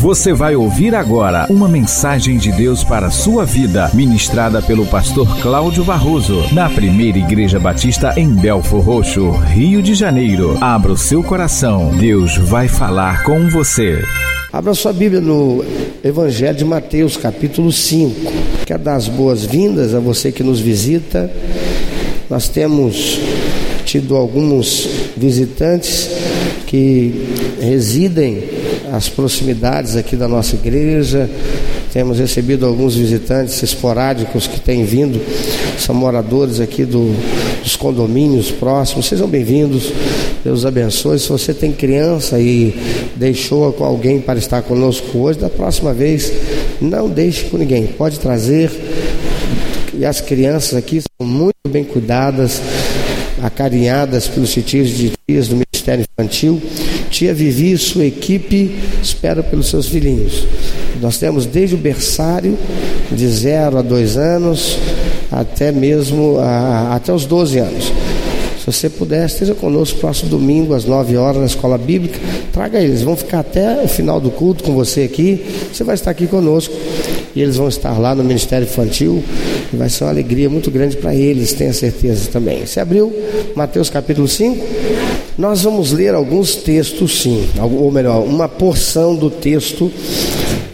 Você vai ouvir agora uma mensagem de Deus para a sua vida, ministrada pelo pastor Cláudio Barroso, na primeira Igreja Batista em Belfor Roxo, Rio de Janeiro. Abra o seu coração, Deus vai falar com você. Abra sua Bíblia no Evangelho de Mateus, capítulo 5. Quero dar as boas-vindas a você que nos visita. Nós temos tido alguns visitantes que residem as proximidades aqui da nossa igreja. Temos recebido alguns visitantes esporádicos que têm vindo, são moradores aqui do, dos condomínios próximos. Sejam bem-vindos, Deus abençoe. Se você tem criança e deixou com alguém para estar conosco hoje, da próxima vez, não deixe com ninguém, pode trazer. E as crianças aqui são muito bem cuidadas, acarinhadas pelos titios de dias do Ministério Infantil. Tia Vivi e sua equipe esperam pelos seus filhinhos. Nós temos desde o berçário, de 0 a 2 anos, até mesmo a, até os 12 anos. Se você puder, esteja conosco próximo domingo, às 9 horas, na escola bíblica. Traga eles, vão ficar até o final do culto com você aqui. Você vai estar aqui conosco. E eles vão estar lá no Ministério Infantil. E vai ser uma alegria muito grande para eles, tenha certeza também. Você abriu Mateus capítulo 5? Nós vamos ler alguns textos, sim, ou melhor, uma porção do texto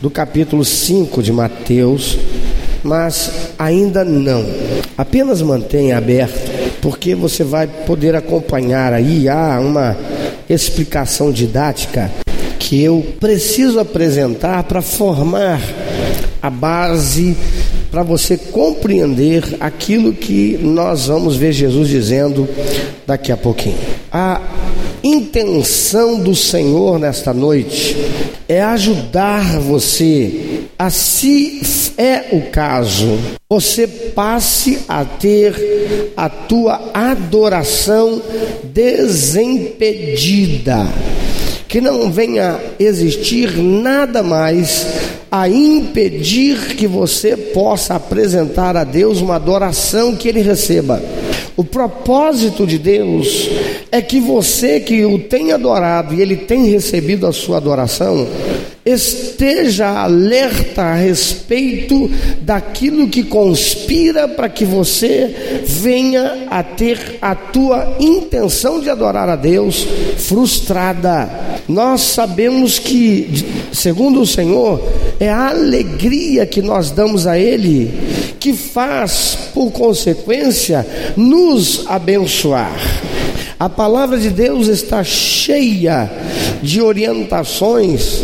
do capítulo 5 de Mateus, mas ainda não. Apenas mantenha aberto, porque você vai poder acompanhar aí há uma explicação didática que eu preciso apresentar para formar a base para você compreender aquilo que nós vamos ver Jesus dizendo daqui a pouquinho. A intenção do Senhor nesta noite é ajudar você a, se é o caso, você passe a ter a tua adoração desimpedida que não venha existir nada mais a impedir que você possa apresentar a Deus uma adoração que Ele receba. O propósito de Deus é que você que o tem adorado e Ele tem recebido a sua adoração, esteja alerta a respeito daquilo que conspira para que você venha a ter a tua intenção de adorar a Deus frustrada. Nós sabemos que, segundo o Senhor, é a alegria que nós damos a Ele que faz, por consequência, nos abençoar. A palavra de Deus está cheia de orientações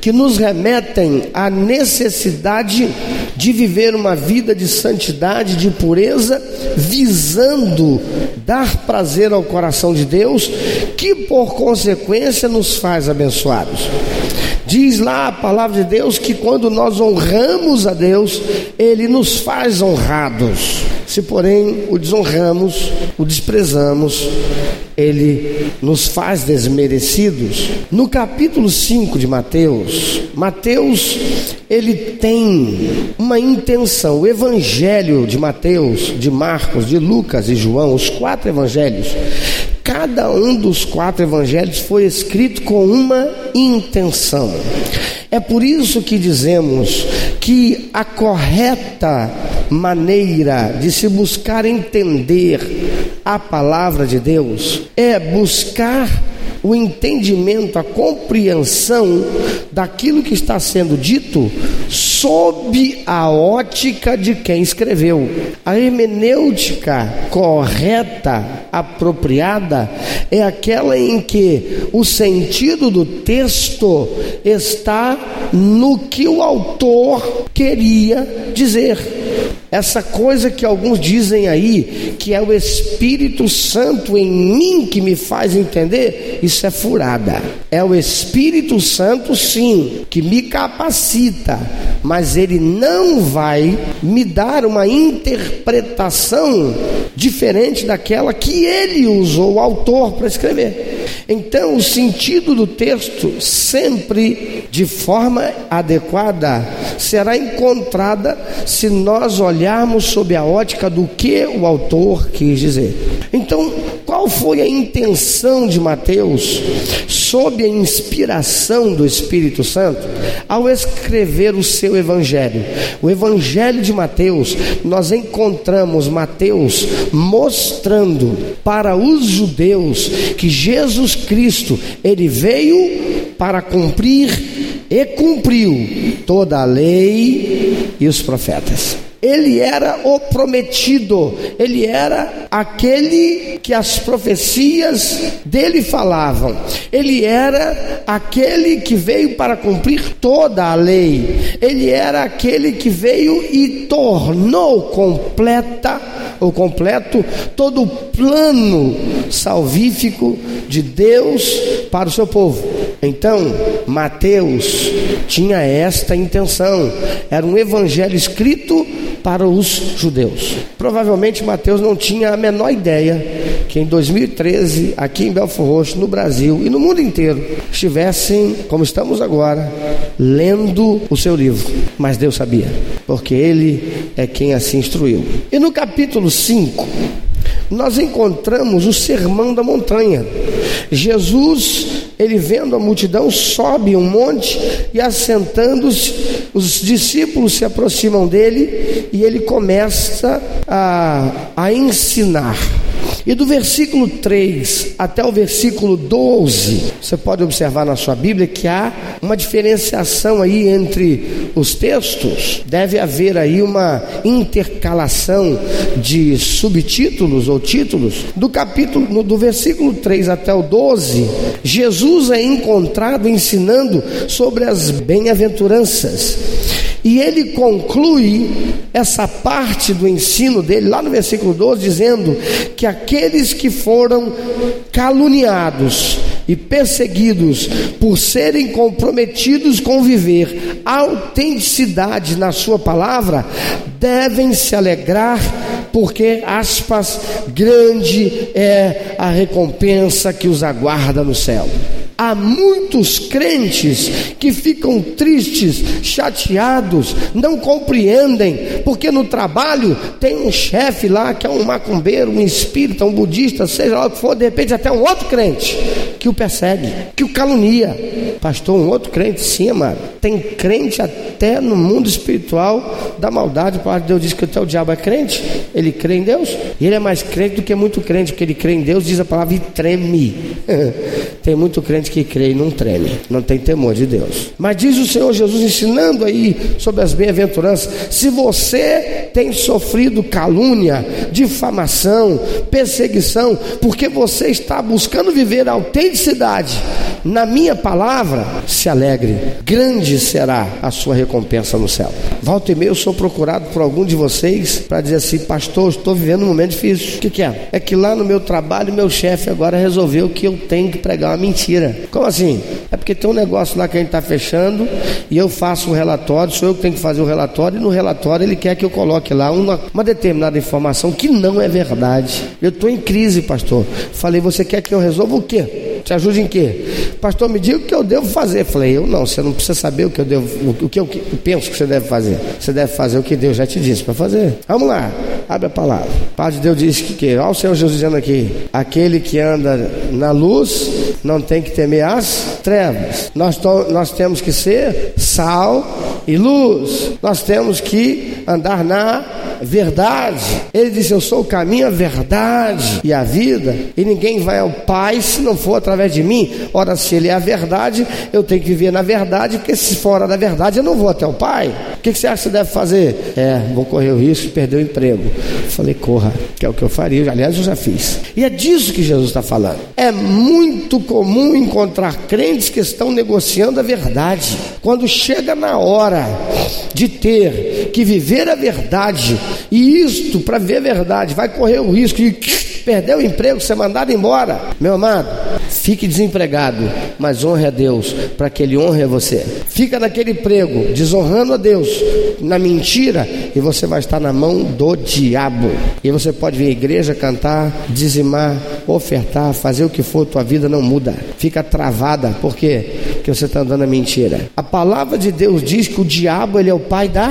que nos remetem à necessidade de viver uma vida de santidade, de pureza, visando dar prazer ao coração de Deus, que por consequência nos faz abençoados. Diz lá a palavra de Deus que quando nós honramos a Deus, Ele nos faz honrados. Se, porém, o desonramos, o desprezamos, ele nos faz desmerecidos. No capítulo 5 de Mateus, Mateus ele tem uma intenção. O evangelho de Mateus, de Marcos, de Lucas e João, os quatro evangelhos, cada um dos quatro evangelhos foi escrito com uma intenção. É por isso que dizemos que a correta maneira de se buscar entender a palavra de Deus é buscar o entendimento, a compreensão daquilo que está sendo dito sob a ótica de quem escreveu. A hermenêutica correta, apropriada, é aquela em que o sentido do texto está no que o autor queria dizer. Essa coisa que alguns dizem aí, que é o Espírito Santo em mim que me faz entender, isso é furada. É o Espírito Santo, sim, que me capacita, mas ele não vai me dar uma interpretação diferente daquela que ele usou, o autor, para escrever. Então, o sentido do texto, sempre de forma adequada, será encontrada se nós olharmos sob a ótica do que o autor quis dizer. Então, Qual foi a intenção de Mateus, sob a inspiração do Espírito Santo, ao escrever o seu evangelho? O evangelho de Mateus, nós encontramos Mateus mostrando para os judeus que Jesus Cristo, ele veio para cumprir e cumpriu toda a lei e os profetas. Ele era o prometido, ele era aquele que as profecias dele falavam, ele era aquele que veio para cumprir toda a lei, ele era aquele que veio e tornou completa ou completo todo o plano salvífico de Deus para o seu povo. Então, Mateus tinha esta intenção, era um evangelho escrito para os judeus. Provavelmente Mateus não tinha a menor ideia que em 2013, aqui em Belfort Roxo, no Brasil e no mundo inteiro, estivessem, como estamos agora, lendo o seu livro. Mas Deus sabia, porque Ele é quem assim instruiu. E no capítulo 5, nós encontramos o sermão da montanha. Jesus, ele vendo a multidão, sobe um monte e assentando-se, os discípulos se aproximam dele e ele começa a, a ensinar. E do versículo 3 até o versículo 12, você pode observar na sua Bíblia que há uma diferenciação aí entre os textos. Deve haver aí uma intercalação de subtítulos ou títulos. Do capítulo, do versículo 3 até o 12, Jesus é encontrado ensinando sobre as bem-aventuranças. E ele conclui essa parte do ensino dele, lá no versículo 12, dizendo que aqueles que foram caluniados e perseguidos por serem comprometidos com viver autenticidade na sua palavra, devem se alegrar, porque, aspas, grande é a recompensa que os aguarda no céu. Há muitos crentes que ficam tristes, chateados, não compreendem, porque no trabalho tem um chefe lá que é um macumbeiro, um espírita, um budista, seja lá o que for, de repente até um outro crente que o persegue, que o calunia. Pastor, um outro crente, sim, amado. Tem crente até no mundo espiritual da maldade. De Deus diz que até o diabo é crente, ele crê em Deus, e ele é mais crente do que muito crente, porque ele crê em Deus, diz a palavra e treme. tem muito crente crente que crê e não treme, não tem temor de Deus. Mas diz o Senhor Jesus ensinando aí sobre as bem-aventuranças: se você tem sofrido calúnia, difamação, perseguição, porque você está buscando viver a autenticidade na minha palavra, se alegre, grande será a sua recompensa no céu. Volta e meia eu sou procurado por algum de vocês para dizer assim, pastor, estou vivendo um momento difícil. O que, que é? É que lá no meu trabalho, meu chefe agora resolveu que eu tenho que pregar uma mentira. Como assim? É porque tem um negócio lá que a gente está fechando e eu faço o um relatório, sou eu que tenho que fazer o relatório, e no relatório ele quer que eu coloque lá uma, uma determinada informação que não é verdade. Eu estou em crise, pastor. Falei, você quer que eu resolva o quê? Te ajude em quê? Pastor, me diga o que eu devo fazer. Falei, eu não, você não precisa saber o que eu devo, o que eu penso que você deve fazer. Você deve fazer o que Deus já te disse para fazer. Vamos lá, abre a palavra. De Deus diz que, que olha o Senhor Jesus dizendo aqui: aquele que anda na luz não tem que temer as trevas. Nós, to, nós temos que ser sal e luz. Nós temos que andar na verdade. Ele disse: Eu sou o caminho, a verdade e a vida, e ninguém vai ao Pai se não for através de mim. Ora, se Ele é a verdade, eu tenho que viver na verdade, porque se fora da verdade eu não vou até o Pai. Que, que você acha que você deve fazer? É, vou correr o risco de perder o emprego. falei: Corra, que é o que eu faria. Aliás, eu já fiz. E é disso que Jesus está falando. É muito comum encontrar crentes que estão negociando a verdade. Quando chega na hora de ter que viver a verdade, e isto, para ver a verdade, vai correr o risco de perder o emprego, ser mandado embora. Meu amado, fique desempregado, mas honre a Deus, para que Ele honre a você. Fica naquele emprego, desonrando a Deus, na mentira, e você vai estar na mão do diabo. E você pode vir à igreja cantar, dizimar, ofertar, fazer o que for, tua vida não muda. Fica travada, por quê? Porque você está andando a mentira. A palavra de Deus diz que o diabo ele é o pai da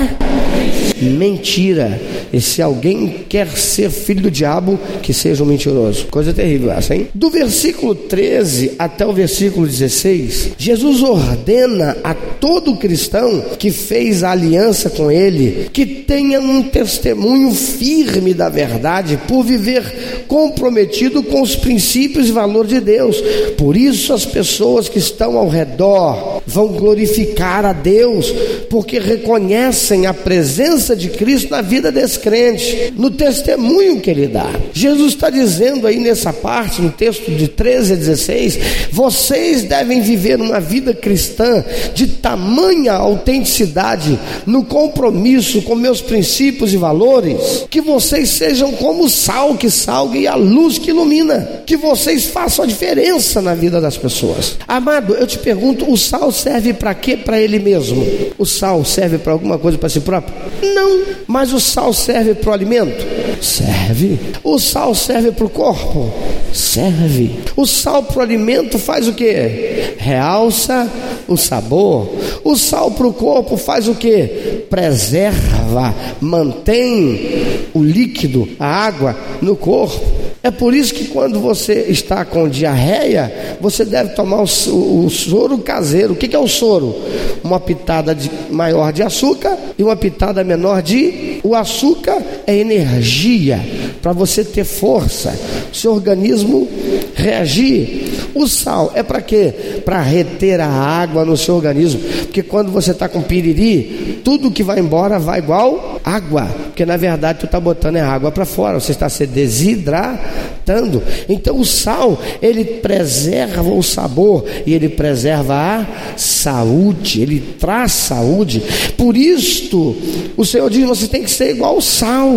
mentira. E se alguém quer ser filho do diabo, que seja um mentiroso. Coisa terrível essa, hein? Do versículo 13 até o versículo 16, Jesus ordena a todo cristão que fez a aliança com ele que tenha um testemunho firme da verdade por viver comprometido com os princípios e valores de Deus. Por isso as pessoas que estão ao redor vão glorificar a Deus, porque reconhecem a presença de Cristo na vida desse crente, no testemunho que ele dá. Jesus está dizendo aí nessa parte, no texto de 13 a 16, vocês devem viver uma vida cristã de tamanha autenticidade, no compromisso com meus princípios e valores, que vocês sejam como o sal que salga e a luz que ilumina, que vocês façam a diferença na vida das pessoas. Amado, eu te pergunto, o sal serve para quê? Para ele mesmo. O sal serve para alguma coisa para si próprio? Não. Mas o sal serve para o alimento? Serve. O sal serve para o corpo? Serve. O sal para o alimento faz o que? Realça o sabor. O sal para o corpo faz o que? Preserva, mantém o líquido, a água no corpo. É por isso que quando você está com diarreia, você deve tomar o, soro caseiro. O que, que, é o soro? Uma pitada de, maior de açúcar e uma pitada menor de. O açúcar é energia para você ter força, seu organismo reagir. O sal é para quê? Para reter a água no seu organismo. Porque quando você está com piriri, tudo que vai embora vai igual água. Porque na verdade tu está botando a água para fora, você está se desidratando. Então o sal, ele preserva o sabor e ele preserva a saúde, ele traz saúde. Por isto, o Senhor diz: você tem que ser igual o sal.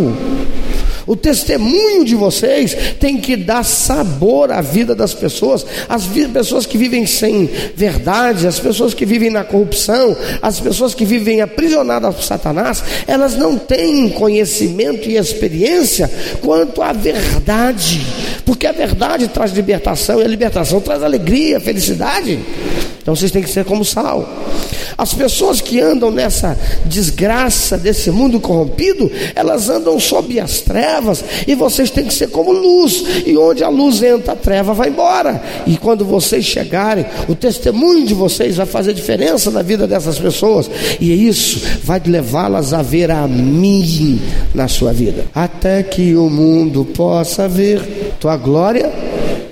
O testemunho de vocês tem que dar sabor à vida das pessoas, as pessoas que vivem sem verdade, as pessoas que vivem na corrupção, as pessoas que vivem aprisionadas por Satanás, elas não têm conhecimento e experiência quanto à verdade, porque a verdade traz libertação e a libertação traz alegria, felicidade. Então vocês têm que ser como sal. As pessoas que andam nessa desgraça desse mundo corrompido, elas andam sob as trevas e vocês têm que ser como luz. E onde a luz entra, a treva vai embora. E quando vocês chegarem, o testemunho de vocês vai fazer diferença na vida dessas pessoas. E isso vai levá-las a ver a mim na sua vida. Até que o mundo possa ver tua glória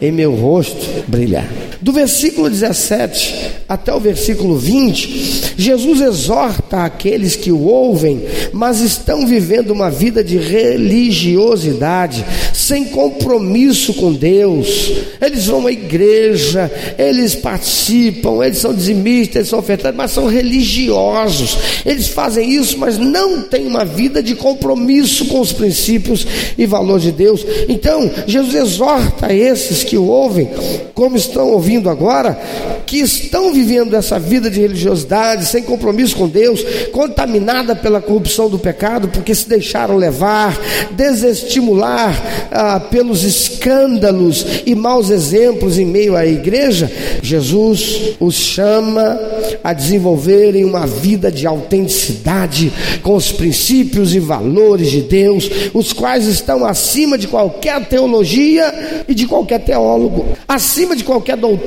em meu rosto brilhar. Do versículo 17 até o versículo 20, Jesus exorta aqueles que o ouvem, mas estão vivendo uma vida de religiosidade, sem compromisso com Deus. Eles vão à igreja, eles participam, eles são dizimistas, eles são ofertantes, mas são religiosos. Eles fazem isso, mas não têm uma vida de compromisso com os princípios e valores de Deus. Então, Jesus exorta esses que o ouvem, como estão ouvindo agora, que estão vivendo essa vida de religiosidade, sem compromisso com Deus, contaminada pela corrupção do pecado, porque se deixaram levar, desestimular ah, pelos escândalos e maus exemplos em meio à igreja, Jesus os chama a desenvolverem uma vida de autenticidade com os princípios e valores de Deus, os quais estão acima de qualquer teologia e de qualquer teólogo, acima de qualquer doutrina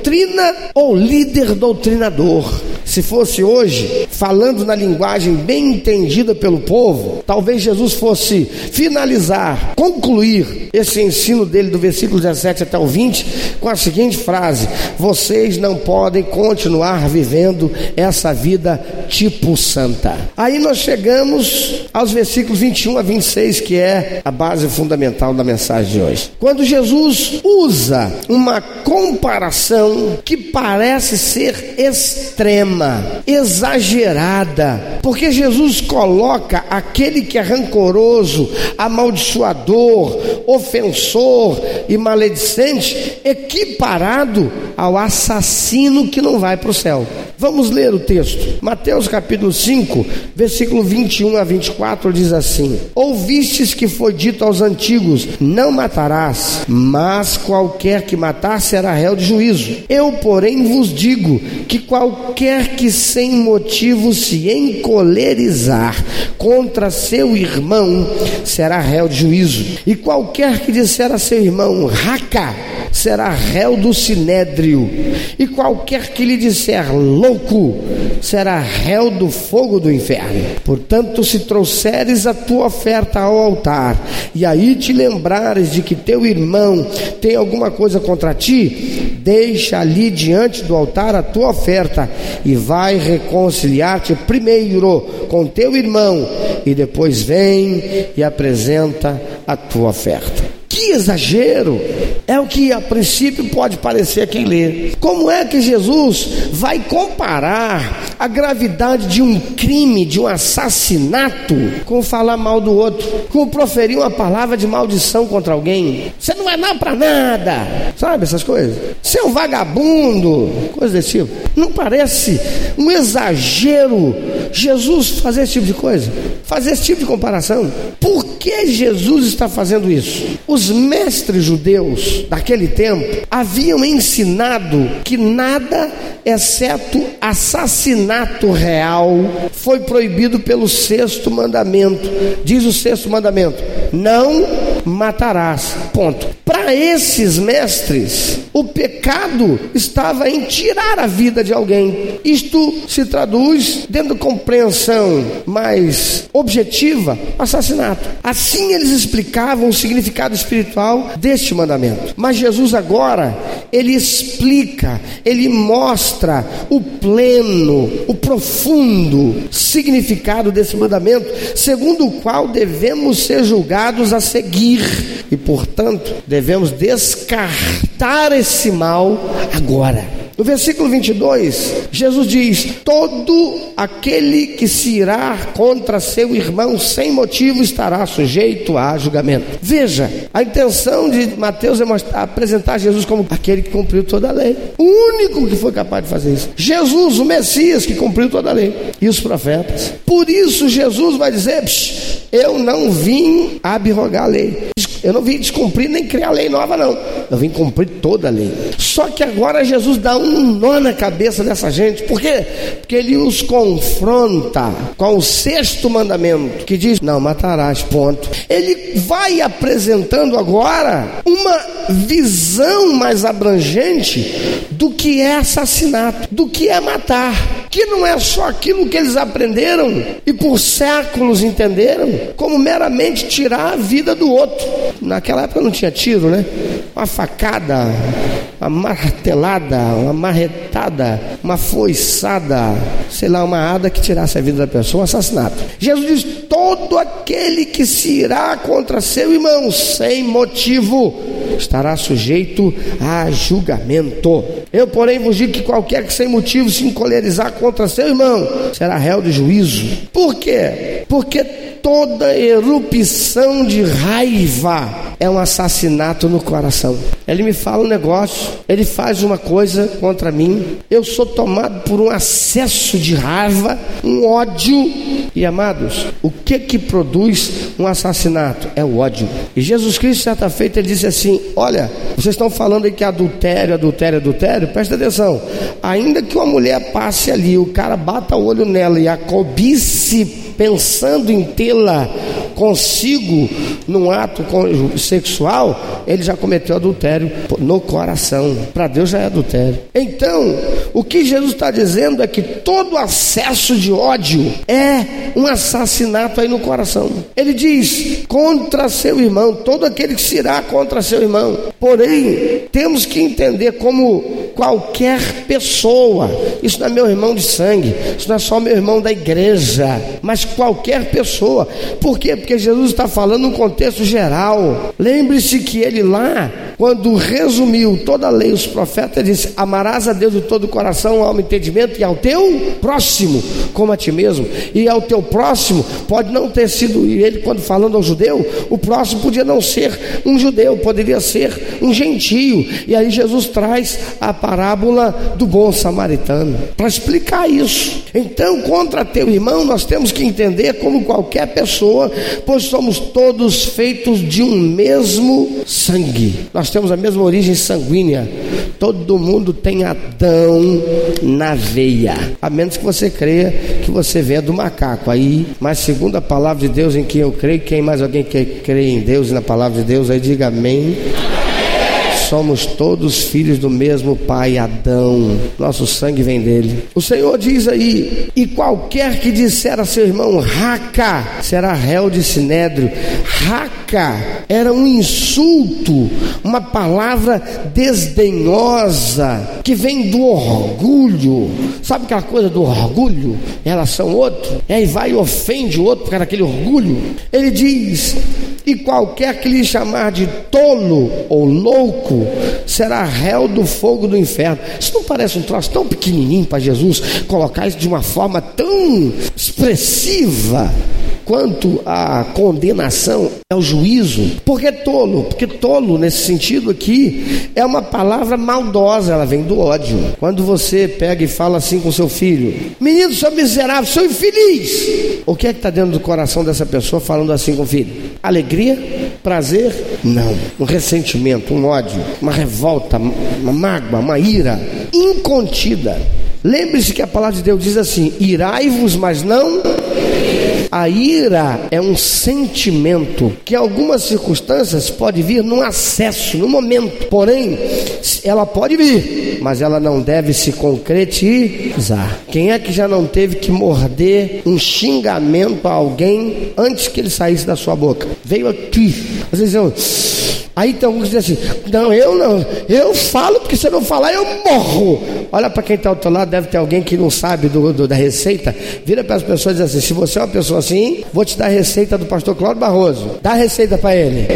ou líder doutrinador. Se fosse hoje, falando na linguagem bem entendida pelo povo, talvez Jesus fosse finalizar, concluir esse ensino dele do versículo 17 até o 20 com a seguinte frase: Vocês não podem continuar vivendo essa vida tipo santa. Aí nós chegamos aos versículos 21 a 26, que é a base fundamental da mensagem de hoje. Quando Jesus usa uma comparação que parece ser extrema, exagerada, porque Jesus coloca aquele que é rancoroso, amaldiçoador, ofensor e maledicente equiparado ao assassino que não vai para o céu. Vamos ler o texto. Mateus capítulo 5, versículo 21 a 24 diz assim: Ouvistes que foi dito aos antigos: Não matarás, mas qualquer que matar será réu de juízo. Eu, porém, vos digo que qualquer que sem motivo se encolerizar contra seu irmão será réu de juízo. E qualquer que disser a seu irmão, raca, será réu do sinédrio, e qualquer que lhe disser louco será réu do fogo do inferno. Portanto, se trouxeres a tua oferta ao altar, e aí te lembrares de que teu irmão tem alguma coisa contra ti, deixa ali diante do altar a tua oferta e vai reconciliar-te primeiro com teu irmão, e depois vem e apresenta a tua oferta. Que exagero! É o que a princípio pode parecer quem lê. Como é que Jesus vai comparar a gravidade de um crime, de um assassinato, com falar mal do outro, com proferir uma palavra de maldição contra alguém? Você não é nada para nada, sabe essas coisas? Você é um vagabundo, coisa desse tipo. Não parece um exagero Jesus fazer esse tipo de coisa? Fazer esse tipo de comparação? Por que Jesus está fazendo isso? Os mestres judeus daquele tempo haviam ensinado que nada, exceto assassinato real, foi proibido pelo sexto mandamento. Diz o sexto mandamento: não matarás. Ponto. Para esses mestres, o pecado estava em tirar a vida de alguém. Isto se traduz, dentro da compreensão mais objetiva, assassinato. Assim eles explicavam o significado espiritual deste mandamento. Mas Jesus agora, ele explica, ele mostra o pleno, o profundo significado desse mandamento, segundo o qual devemos ser julgados a seguir e, portanto, devemos descartar esse mal agora. No versículo 22, Jesus diz: Todo aquele que se irá contra seu irmão sem motivo estará sujeito a julgamento. Veja, a intenção de Mateus é mostrar, apresentar Jesus como aquele que cumpriu toda a lei. O único que foi capaz de fazer isso. Jesus, o Messias, que cumpriu toda a lei. E os profetas. Por isso, Jesus vai dizer: Eu não vim abrogar a lei. Eu não vim descumprir nem criar lei nova, não. Eu vim cumprir toda a lei. Só que agora Jesus dá um nó na cabeça dessa gente. Por quê? Porque ele os confronta com o sexto mandamento, que diz: Não matarás, ponto. Ele vai apresentando agora uma visão mais abrangente do que é assassinato, do que é matar. Que não é só aquilo que eles aprenderam e por séculos entenderam, como meramente tirar a vida do outro. Naquela época não tinha tiro, né? Uma facada, uma martelada, uma marretada, uma foiçada, sei lá, uma ada que tirasse a vida da pessoa, um assassinato. Jesus diz: todo aquele que se irá contra seu irmão sem motivo estará sujeito a julgamento. Eu, porém, vos digo que qualquer que sem motivo se encolerizar contra seu irmão será réu de juízo. Por quê? Porque toda erupção de raiva é um assassinato no coração. Ele me fala um negócio, ele faz uma coisa contra mim, eu sou tomado por um acesso de raiva, um ódio. E amados, o que que produz um assassinato? É o ódio. E Jesus Cristo, certa feita, ele disse assim: Olha, vocês estão falando aí que é adultério, adultério, adultério, presta atenção. Ainda que uma mulher passe ali, o cara bata o olho nela e a cobice pensando em tê-la consigo num ato sexual, ele já cometeu adultério no coração. Para Deus já é adultério. Então, o que Jesus está dizendo é que todo acesso de ódio é um assassinato aí no coração. Ele diz: contra seu irmão, todo aquele que se irá contra seu irmão. Porém, temos que entender como qualquer pessoa, isso não é meu irmão de sangue, isso não é só meu irmão da igreja, mas qualquer pessoa. Por quê? Porque Jesus está falando num contexto geral. Lembre-se que ele lá, quando resumiu toda a lei, os profetas disse: Amarás a Deus de todo o coração, alma, entendimento e ao teu próximo, como a ti mesmo. E ao teu próximo pode não ter sido, ele, quando falando ao judeu, o próximo podia não ser um judeu, poderia ser um gentio. E aí Jesus traz a parábola do bom samaritano. para explicar isso. Então, contra teu irmão, nós temos que entender como qualquer pessoa, pois somos todos feitos de um mesmo sangue. Nós temos a mesma origem sanguínea. Todo mundo tem Adão na veia, a menos que você creia que você venha do macaco. Aí, mas segundo a palavra de Deus em quem eu creio, quem mais alguém que crê em Deus e na palavra de Deus, aí diga amém somos todos filhos do mesmo pai, Adão. Nosso sangue vem dele. O Senhor diz aí: e qualquer que disser a seu irmão, raca, será réu de sinédrio. Raca era um insulto, uma palavra desdenhosa que vem do orgulho. Sabe aquela coisa do orgulho em relação ao outro? E aí vai e ofende o outro por causa daquele orgulho. Ele diz: e qualquer que lhe chamar de tolo ou louco será réu do fogo do inferno. Isso não parece um troço tão pequenininho para Jesus colocar isso de uma forma tão expressiva? Quanto à condenação, é o juízo. Por que tolo? Porque tolo, nesse sentido aqui, é uma palavra maldosa, ela vem do ódio. Quando você pega e fala assim com seu filho: Menino, sou miserável, sou infeliz. O que é que está dentro do coração dessa pessoa falando assim com o filho? Alegria? Prazer? Não. Um ressentimento, um ódio, uma revolta, uma mágoa, uma ira incontida. Lembre-se que a palavra de Deus diz assim: irai-vos, mas não a ira é um sentimento que, em algumas circunstâncias, pode vir num acesso, no momento. Porém, ela pode vir, mas ela não deve se concretizar. Quem é que já não teve que morder um xingamento a alguém antes que ele saísse da sua boca? Veio aqui. Às vezes eu. Aí tem alguns que dizem assim: Não, eu não, eu falo porque se eu não falar eu morro. Olha para quem está ao teu lado, deve ter alguém que não sabe do, do da receita. Vira para as pessoas e diz assim: Se você é uma pessoa assim, vou te dar a receita do pastor Cláudio Barroso. Dá a receita para ele.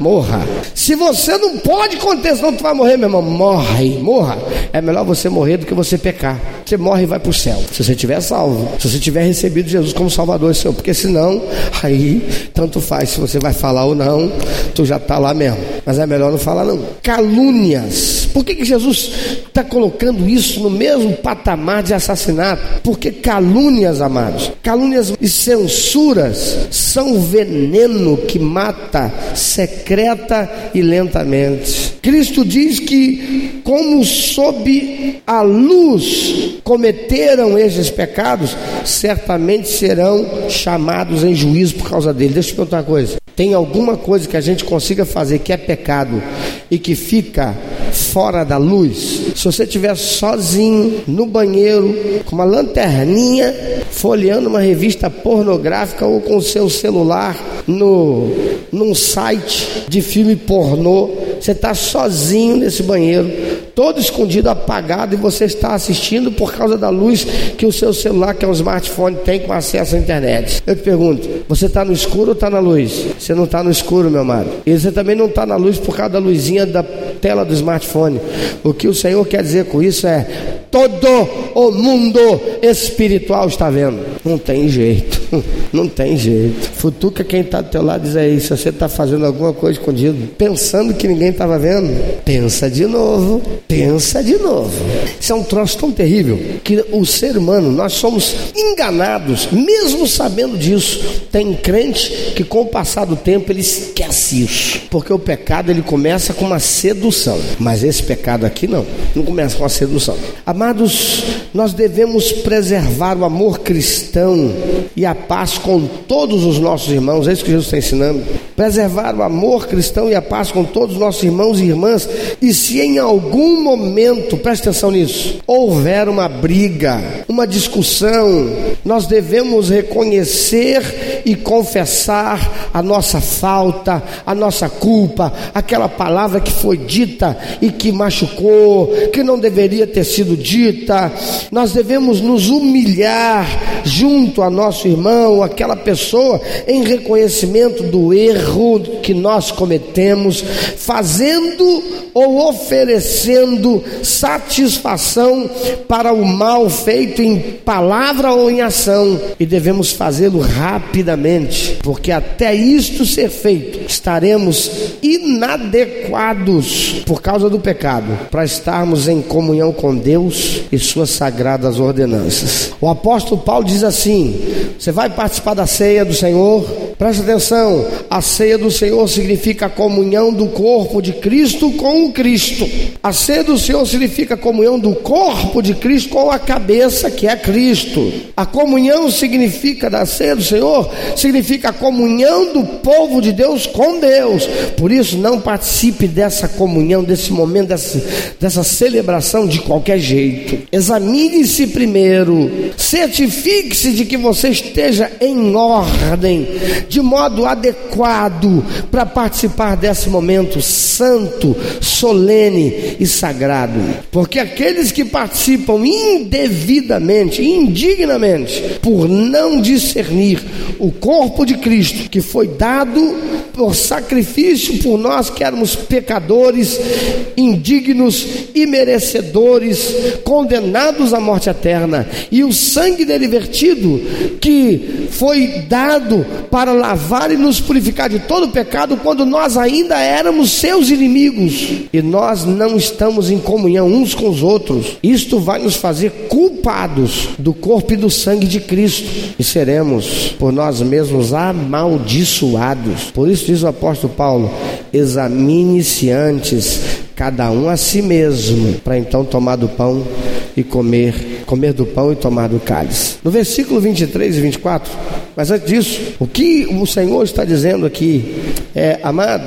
Morra. Se você não pode conter, senão tu vai morrer, meu irmão. Morre, morra. É melhor você morrer do que você pecar. Você morre e vai para o céu. Se você tiver salvo, se você tiver recebido Jesus como Salvador Senhor, porque senão, aí, tanto faz se você vai falar ou não, tu já está lá mesmo. Mas é melhor não falar, não. Calúnias. Por que, que Jesus está colocando isso no mesmo patamar de assassinato? Porque calúnias, amados, calúnias e censuras são veneno que mata secreta e lentamente. Cristo diz que, como sob a luz cometeram esses pecados, certamente serão chamados em juízo por causa dele. Deixa eu te perguntar uma coisa: tem alguma coisa que a gente consiga fazer que é pecado e que fica fora da luz? Se você estiver sozinho no banheiro, com uma lanterninha, folheando uma revista pornográfica ou com o seu celular no, num site de filme pornô, você está sozinho nesse banheiro, todo escondido, apagado, e você está assistindo por causa da luz que o seu celular, que é um smartphone, tem com acesso à internet. Eu te pergunto: você está no escuro ou está na luz? Você não está no escuro, meu amado. E você também não está na luz por causa da luzinha da tela do smartphone. O que o Senhor quer dizer com isso é: todo o mundo espiritual está vendo. Não tem jeito, não tem jeito. Futuca quem está do teu lado diz aí, se você está fazendo alguma coisa escondido, pensando que ninguém estava vendo, pensa de novo, pensa de novo. Isso é um troço tão terrível que o ser humano, nós somos enganados, mesmo sabendo disso. Tem crente que com o passar do tempo ele esquece isso, porque o pecado ele começa com uma sedução, mas esse pecado aqui não, não começa com a sedução. Amados, nós devemos preservar o amor cristão e a paz com todos os nossos irmãos, é isso que Jesus está ensinando. Preservar o amor cristão e a paz com todos os nossos irmãos e irmãs, e se em algum momento, preste atenção nisso, houver uma briga, uma discussão, nós devemos reconhecer e confessar a nossa falta, a nossa culpa, aquela palavra que foi dita e que machucou, que não deveria ter sido dita. Nós devemos nos humilhar junto a nosso irmão, aquela pessoa, em reconhecimento do erro que nós cometemos, fazendo ou oferecendo satisfação para o mal feito em palavra ou em ação, e devemos fazê-lo rapidamente porque até isto ser feito, estaremos inadequados por causa do pecado, para estarmos em comunhão com Deus e suas sagradas ordenanças. O apóstolo Paulo diz assim: você vai participar da ceia do Senhor? Preste atenção, a ceia do Senhor significa a comunhão do corpo de Cristo com o Cristo. A ceia do Senhor significa a comunhão do corpo de Cristo com a cabeça que é Cristo. A comunhão significa da ceia do Senhor, significa a comunhão do povo de Deus com Deus. Por isso, não participe dessa comunhão, desse momento, dessa, dessa celebração de qualquer jeito. Examine-se primeiro, certifique-se de que você esteja em ordem, de modo adequado para participar desse momento santo, solene e sagrado. Porque aqueles que participam indevidamente, indignamente, por não discernir o corpo de Cristo que foi dado por sacrifício por nós que éramos pecadores, indignos e merecedores, condenados à morte eterna, e o sangue dele vertido que foi dado para lavar e nos purificar de todo pecado quando nós ainda éramos seus inimigos. E nós não estamos em comunhão uns com os outros. Isto vai nos fazer culpados do corpo e do sangue de Cristo. E seremos por nós mesmos amaldiçoados. Por isso diz o apóstolo Paulo: examine-se antes cada um a si mesmo, para então tomar do pão e comer, comer do pão e tomar do cálice. No versículo 23 e 24, mas antes disso, o que o Senhor está dizendo aqui é, amado,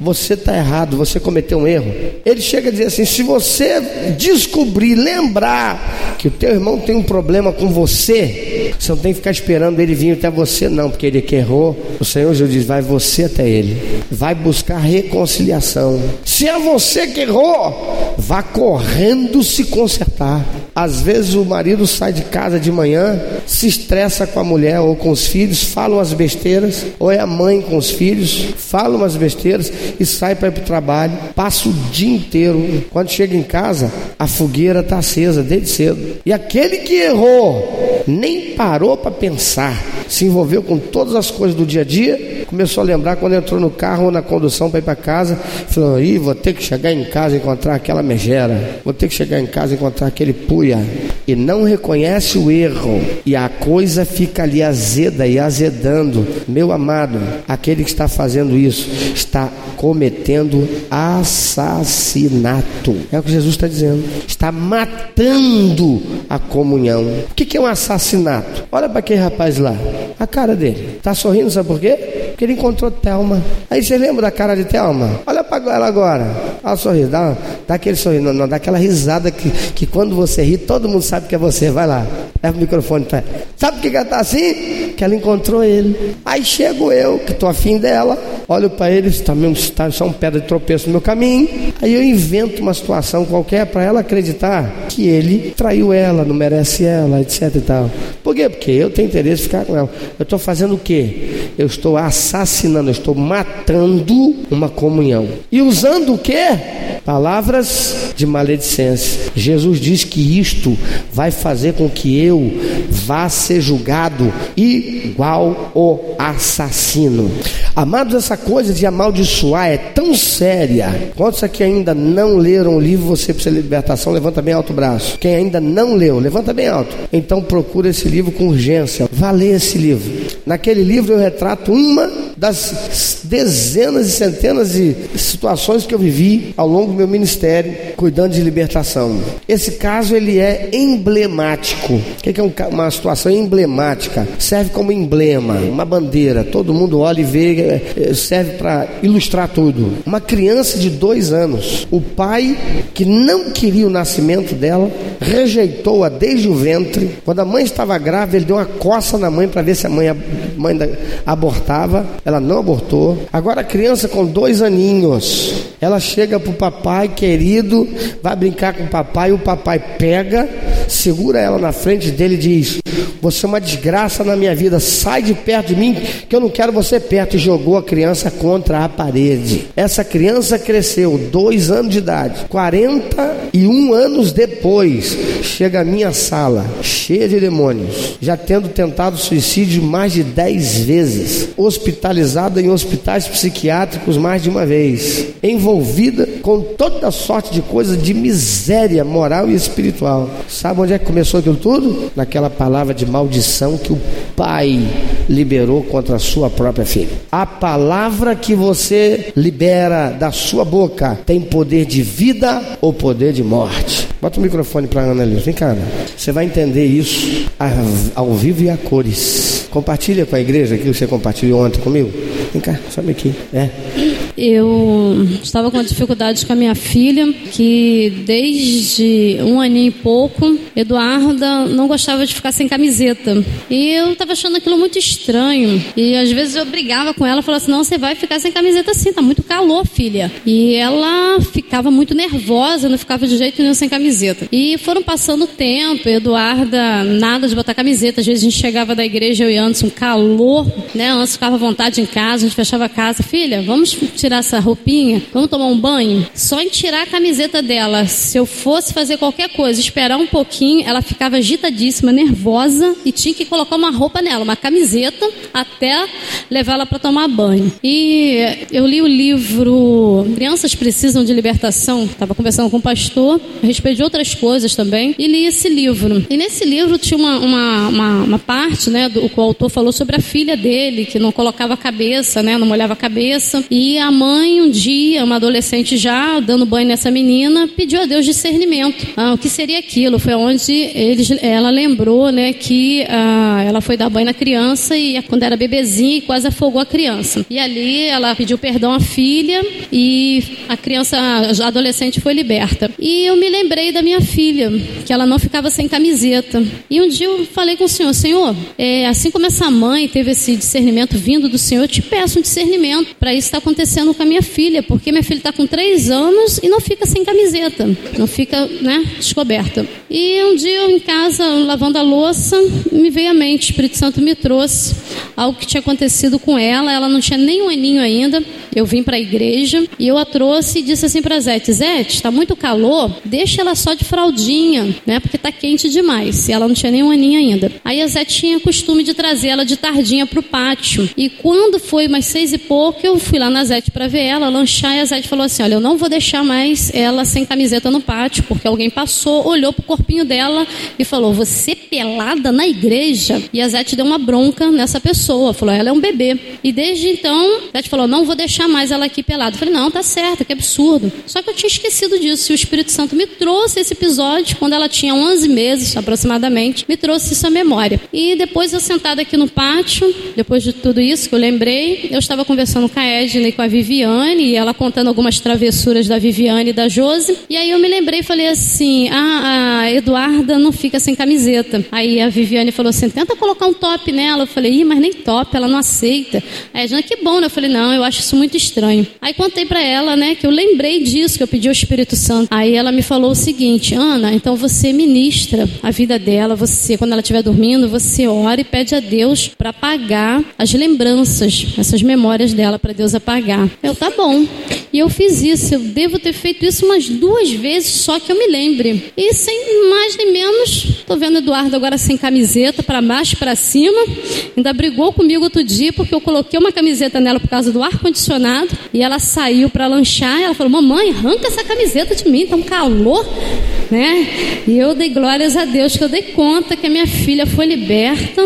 você está errado, você cometeu um erro. Ele chega a dizer assim: se você descobrir, lembrar que o teu irmão tem um problema com você, você não tem que ficar esperando ele vir até você, não, porque ele que errou. O Senhor Jesus diz: vai você até ele, vai buscar reconciliação. Se é você que errou, vá correndo se consertar. Às vezes o marido sai de casa de manhã, se estressa com a mulher ou com os filhos, fala umas besteiras, ou é a mãe com os filhos, fala umas besteiras e sai para ir para o trabalho, passa o dia inteiro. Quando chega em casa, a fogueira está acesa desde cedo. E aquele que errou nem parou para pensar, se envolveu com todas as coisas do dia a dia, começou a lembrar quando entrou no carro ou na condução para ir para casa, falou: Ih, vou ter que chegar em casa e encontrar aquela megera, vou ter que chegar em casa e encontrar aquele puia. E não reconhece o erro, e a coisa fica ali azeda e azedando. Meu amado, aquele que está fazendo isso está cometendo assassinato. É o que Jesus está dizendo. Está matando a comunhão. O que é um assassinato? Olha para aquele rapaz lá, a cara dele. Está sorrindo, sabe por quê? Porque ele encontrou Thelma. Aí você lembra da cara de Thelma? Olha para ela agora. Olha o sorriso, dá, dá aquele sorriso, não, não, dá aquela risada que, que quando você ri, todo mundo sabe que é você. Vai lá, leva o microfone para ela. Sabe por que ela está assim? Que ela encontrou ele. Aí chego eu, que estou afim dela, olho para ele, está está só um pedra de tropeço no meu caminho. Aí eu invento uma situação qualquer para ela acreditar que ele traiu ela, não merece ela, etc e tal. Por quê? Porque eu tenho interesse em ficar com ela. Eu estou fazendo o quê? Eu estou assassinando, eu estou matando uma comunhão. E usando o quê? Palavras de maledicência. Jesus diz que isto vai fazer com que eu vá ser julgado igual o assassino. Amados, essa coisa de amaldiçoar é tão séria. Quantos aqui ainda não leram o livro Você Precisa de Libertação? Levanta bem alto o braço. Quem ainda não leu, levanta bem alto. Então procura esse livro com urgência. Vá ler esse livro. Naquele livro eu retrato uma das dezenas e centenas de situações que eu vivi ao longo meu ministério, cuidando de libertação. Esse caso ele é emblemático. O que é uma situação emblemática? Serve como emblema, uma bandeira. Todo mundo olha e vê é, serve para ilustrar tudo. Uma criança de dois anos, o pai que não queria o nascimento dela, rejeitou-a desde o ventre. Quando a mãe estava grávida, ele deu uma coça na mãe para ver se a mãe, a mãe abortava. Ela não abortou. Agora a criança com dois aninhos, ela chega para o papai querido, vai brincar com o papai, o papai pega, segura ela na frente dele e diz: Você é uma desgraça na minha vida, sai de perto de mim, que eu não quero você perto. E jogou a criança contra a parede. Essa criança cresceu dois anos de idade, 41 anos depois, chega à minha sala, cheia de demônios, já tendo tentado suicídio mais de 10 vezes, hospitalizada em hospitais psiquiátricos mais de uma vez, envolvida com toda sorte de coisas de miséria moral e espiritual. Sabe onde é que começou aquilo tudo? Naquela palavra de maldição que o pai liberou contra a sua própria filha. A palavra que você libera da sua boca tem poder de vida ou poder de morte. Bota o microfone para Ana ali. Vem cá, Ana. Você vai entender isso ao vivo e a cores. Compartilha com a igreja aquilo que você compartilhou ontem comigo. Vem cá, sobe aqui. É. Eu estava com dificuldades com a minha filha, que desde um aninho e pouco, Eduarda não gostava de ficar sem camiseta. E eu estava achando aquilo muito estranho. E às vezes eu brigava com ela, falava assim: não, você vai ficar sem camiseta assim, tá muito calor, filha. E ela ficava muito nervosa, não ficava de jeito nenhum sem camiseta. E foram passando o tempo, Eduarda, nada de botar camiseta. Às vezes a gente chegava da igreja, eu e Anderson, calor, né? Anderson ficava à vontade em casa, a gente fechava a casa. Filha, vamos tirar essa roupinha, vamos tomar um banho. Só em tirar a camiseta dela, se eu fosse fazer qualquer coisa, esperar um pouquinho, ela ficava agitadíssima, nervosa e tinha que colocar uma roupa nela, uma camiseta, até levá-la para tomar banho. E eu li o livro Crianças Precisam de Libertação, estava conversando com o pastor a respeito de outras coisas também, e li esse livro. E nesse livro tinha uma, uma, uma, uma parte, né, do o autor falou sobre a filha dele, que não colocava a cabeça, né, não molhava a cabeça, e a mãe, um dia, uma adolescente já, dando banho nessa menina, pediu a Deus discernimento. Ah, o que seria aquilo? Foi onde eles, ela lembrou né, que ah, ela foi dar banho na criança e quando era bebezinha quase afogou a criança. E ali ela pediu perdão à filha e a criança, a adolescente foi liberta. E eu me lembrei da minha filha, que ela não ficava sem camiseta. E um dia eu falei com o Senhor, Senhor, é, assim como essa mãe teve esse discernimento vindo do Senhor, eu te peço um discernimento para isso estar tá acontecendo acontecendo com a minha filha, porque minha filha está com três anos e não fica sem camiseta, não fica, né, descoberta. E um dia eu em casa, lavando a louça, me veio à mente, o Espírito Santo me trouxe algo que tinha acontecido com ela, ela não tinha nem um aninho ainda, eu vim para a igreja e eu a trouxe e disse assim para Zete, Zete, está muito calor, deixa ela só de fraldinha, né, porque está quente demais, e ela não tinha nem um aninho ainda. Aí a Zete tinha costume de trazer ela de tardinha para o pátio, e quando foi umas seis e pouco, eu fui lá na Zete para ver ela, lanchar, e a Zete falou assim: Olha, eu não vou deixar mais ela sem camiseta no pátio, porque alguém passou, olhou pro corpinho dela e falou: Você pelada na igreja? E a Zete deu uma bronca nessa pessoa, falou: Ela é um bebê. E desde então, a Zete falou: Não vou deixar mais ela aqui pelada. Eu falei: Não, tá certo, que absurdo. Só que eu tinha esquecido disso, e o Espírito Santo me trouxe esse episódio quando ela tinha 11 meses aproximadamente, me trouxe isso à memória. E depois eu sentada aqui no pátio, depois de tudo isso que eu lembrei, eu estava conversando com a Edna e com a Vivi Viviane, e ela contando algumas travessuras da Viviane e da Josi. E aí eu me lembrei e falei assim: ah, a Eduarda não fica sem camiseta. Aí a Viviane falou assim: tenta colocar um top nela. Eu falei: ih, mas nem top, ela não aceita. A Jana, que bom, né? Eu falei: não, eu acho isso muito estranho. Aí contei para ela, né, que eu lembrei disso, que eu pedi ao Espírito Santo. Aí ela me falou o seguinte: Ana, então você ministra a vida dela, você, quando ela estiver dormindo, você ora e pede a Deus para apagar as lembranças, essas memórias dela, para Deus apagar. Eu, tá bom. E eu fiz isso. Eu devo ter feito isso umas duas vezes, só que eu me lembre. E sem mais nem menos, tô vendo Eduardo agora sem camiseta, para baixo para cima. Ainda brigou comigo outro dia, porque eu coloquei uma camiseta nela por causa do ar-condicionado. E ela saiu para lanchar. Ela falou: Mamãe, arranca essa camiseta de mim, tá um calor. Né? E eu dei glórias a Deus, que eu dei conta que a minha filha foi liberta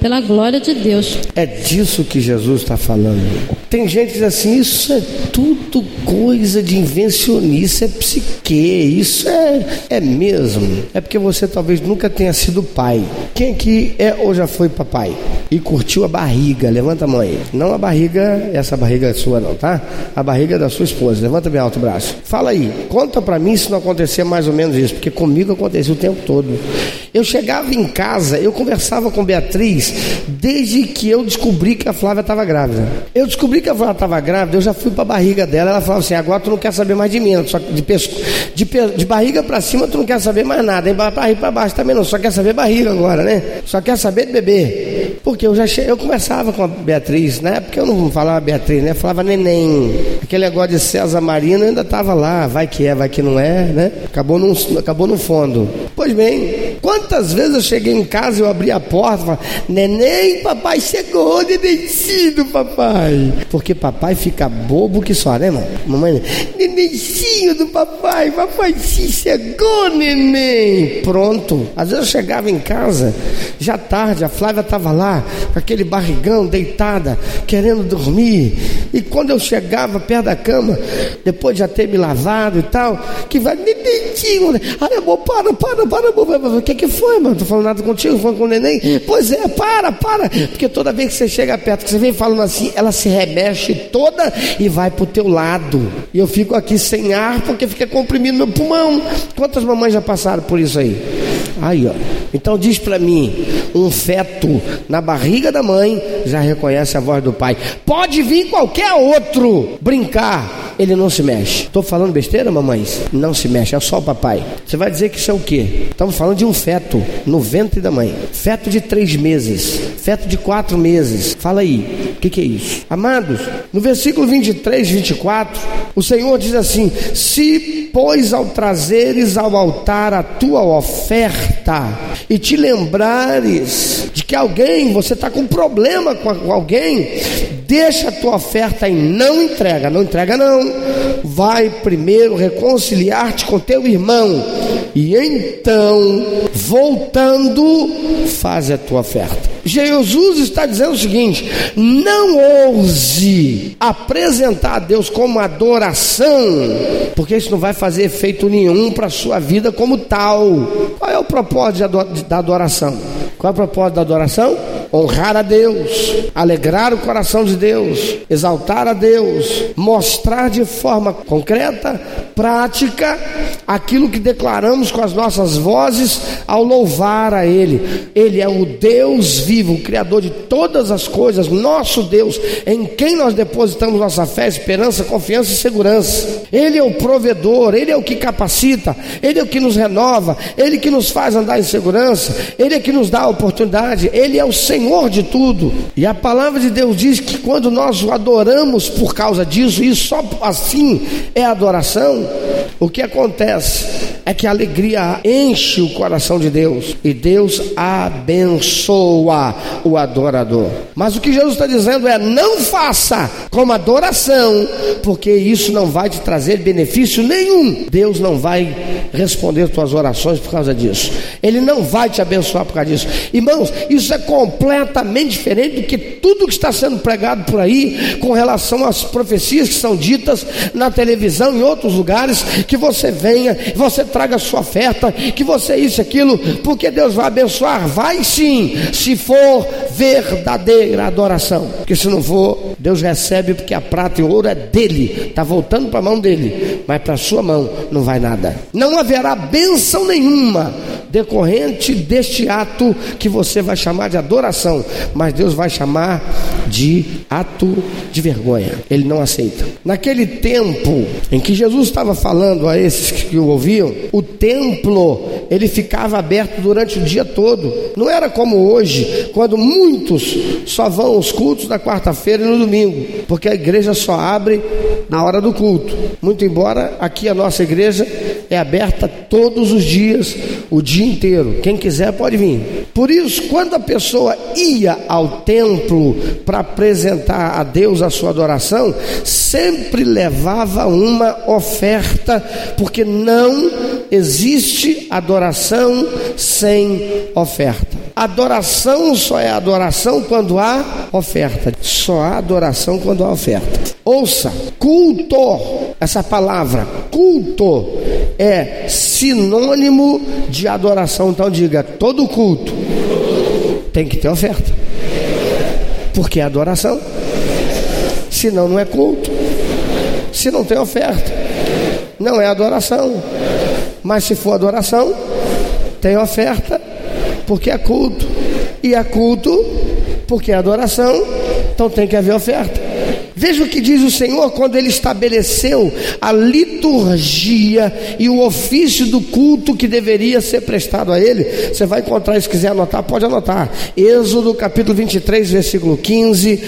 pela glória de Deus. É disso que Jesus está falando. Tem gente que diz assim: isso é tudo coisa de invencionice, é psique, isso é, é mesmo. É porque você talvez nunca tenha sido pai. Quem aqui é ou já foi papai? E curtiu a barriga? Levanta a mão aí. Não a barriga, essa barriga é sua não, tá? A barriga da sua esposa. Levanta bem alto o braço. Fala aí, conta pra mim se não acontecer mais ou menos isso, porque comigo aconteceu o tempo todo. Eu chegava em casa, eu conversava com Beatriz desde que eu descobri que a Flávia estava grávida. Eu descobri que a Flávia estava grávida, eu já fui para a barriga dela. Ela falava assim: agora tu não quer saber mais de mim, só de, pesco, de, de barriga para cima tu não quer saber mais nada, e barriga para baixo também não, só quer saber barriga agora, né? Só quer saber de bebê. Porque eu já che... eu conversava com a Beatriz, na época eu não falava Beatriz, né? Eu falava neném. Aquele negócio de César Marino ainda estava lá, vai que é, vai que não é, né? Acabou, num, acabou no fundo. Pois bem, quantas vezes eu cheguei em casa, eu abri a porta e falava, neném, papai chegou, nenencinho, papai. Porque papai fica bobo que só, né, mano? Mamãe, nenencinho do papai, papai chegou, neném. Pronto. Às vezes eu chegava em casa, já tarde, a Flávia estava lá, com aquele barrigão, deitada, querendo dormir. E quando eu chegava perto da cama, depois de já ter me lavado e tal, que vai, nenenzinho, ai amor, para, para, para, amor. O que que foi, mano? Tô falando nada contigo, falando com o neném? Pois é, para, para. Porque toda vez que você chega perto, que você vem falando assim, ela se remexe toda e vai pro teu lado. E eu fico aqui sem ar porque fica comprimindo meu pulmão. Quantas mamães já passaram por isso aí? Aí, ó. Então diz para mim, um feto na barriga da mãe já reconhece a voz do pai. Pode vir qualquer outro brincar, ele não se mexe. Estou falando besteira, mamães? Não se mexe, é só o papai. Você vai dizer que isso é o quê? Estamos falando de um feto no ventre da mãe. Feto de três meses, feto de quatro meses. Fala aí, o que, que é isso? Amados, no versículo 23, 24, o Senhor diz assim: Se, pois, ao trazeres ao altar a tua oferta e te lembrares de que alguém, você está com problema com alguém, deixa a tua oferta e não entrega, não entrega não. Vai primeiro reconciliar-te com teu irmão e então, voltando, faz a tua oferta. Jesus está dizendo o seguinte: não ouse apresentar a Deus como adoração, porque isso não vai fazer efeito nenhum para a sua vida como tal. Qual é o propósito da adoração? Qual é o propósito da adoração? Honrar a Deus, alegrar o coração de Deus, exaltar a Deus, mostrar de forma concreta, prática, aquilo que declaramos com as nossas vozes ao louvar a Ele. Ele é o Deus vivo, o Criador de todas as coisas, nosso Deus, em quem nós depositamos nossa fé, esperança, confiança e segurança. Ele é o provedor, Ele é o que capacita, Ele é o que nos renova, Ele que nos faz andar em segurança, Ele é que nos dá a oportunidade, Ele é o Senhor de tudo. E a palavra de Deus diz que quando nós o adoramos por causa disso, e só assim é adoração, o que acontece é que a alegria enche o coração de Deus e Deus abençoa o adorador. Mas o que Jesus está dizendo é: não faça como adoração, porque isso não vai te trazer benefício nenhum. Deus não vai responder tuas orações por causa disso. Ele não vai te abençoar por causa disso. Irmãos, isso é completamente diferente do que tudo que está sendo pregado por aí com relação às profecias que são ditas na televisão em outros lugares, que você venha, você traga sua oferta, que você isso, aquilo, porque Deus vai abençoar. Vai sim, se for verdadeira adoração. Porque se não for, Deus recebe, porque a prata e o ouro é dele, está voltando para a mão dele, mas para a sua mão não vai nada. Não haverá bênção nenhuma decorrente deste ato que você vai chamar de adoração, mas Deus vai chamar de ato de vergonha. Ele não aceita. Naquele tempo em que Jesus estava falando a esses que o ouviam, o templo ele ficava aberto durante o dia todo. Não era como hoje, quando muitos só vão aos cultos na quarta-feira e no domingo, porque a igreja só abre na hora do culto. Muito embora aqui a nossa igreja é aberta todos os dias, o dia inteiro. Quem quiser pode vir. Por isso, quando a pessoa ia ao templo para apresentar a Deus a sua adoração, sempre levava uma oferta, porque não existe adoração sem oferta. Adoração só é adoração quando há oferta. Só há adoração quando há oferta. Ouça, culto, essa palavra, culto, é sinônimo de adoração. Então diga, todo culto tem que ter oferta. Porque é adoração. Senão não é culto. Se não tem oferta, não é adoração. Mas se for adoração, tem oferta porque é culto. E é culto porque é adoração, então tem que haver oferta. Veja o que diz o Senhor quando ele estabeleceu a liturgia e o ofício do culto que deveria ser prestado a ele. Você vai encontrar, se quiser anotar, pode anotar. Êxodo capítulo 23, versículo 15,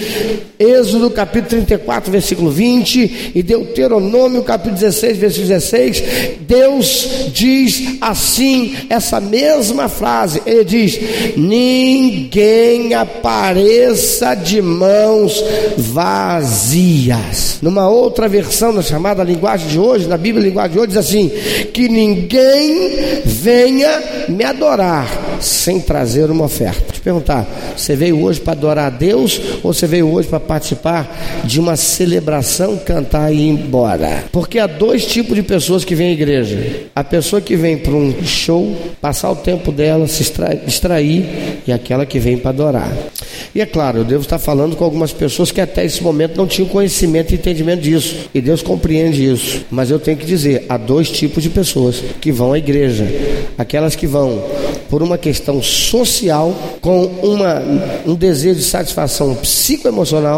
Êxodo capítulo 34, versículo 20 e Deuteronômio capítulo 16, versículo 16. Deus diz assim essa mesma frase. Ele diz: Ninguém apareça de mãos vazias. Numa outra versão, na chamada linguagem de hoje, na Bíblia linguagem de hoje, diz assim: que ninguém venha me adorar sem trazer uma oferta. Te perguntar, você veio hoje para adorar a Deus ou você veio hoje para participar de uma celebração, cantar e ir embora? Porque há dois tipos de pessoas que vêm à igreja: a pessoa que vem para um show, passar o tempo dela, se distrair, e aquela que vem para adorar. E é claro, eu devo estar falando com algumas pessoas que até esse momento não tinham conhecimento e entendimento disso. E Deus compreende isso. Mas eu tenho que dizer: há dois tipos de pessoas que vão à igreja: aquelas que vão por uma questão social, com uma, um desejo de satisfação psicoemocional,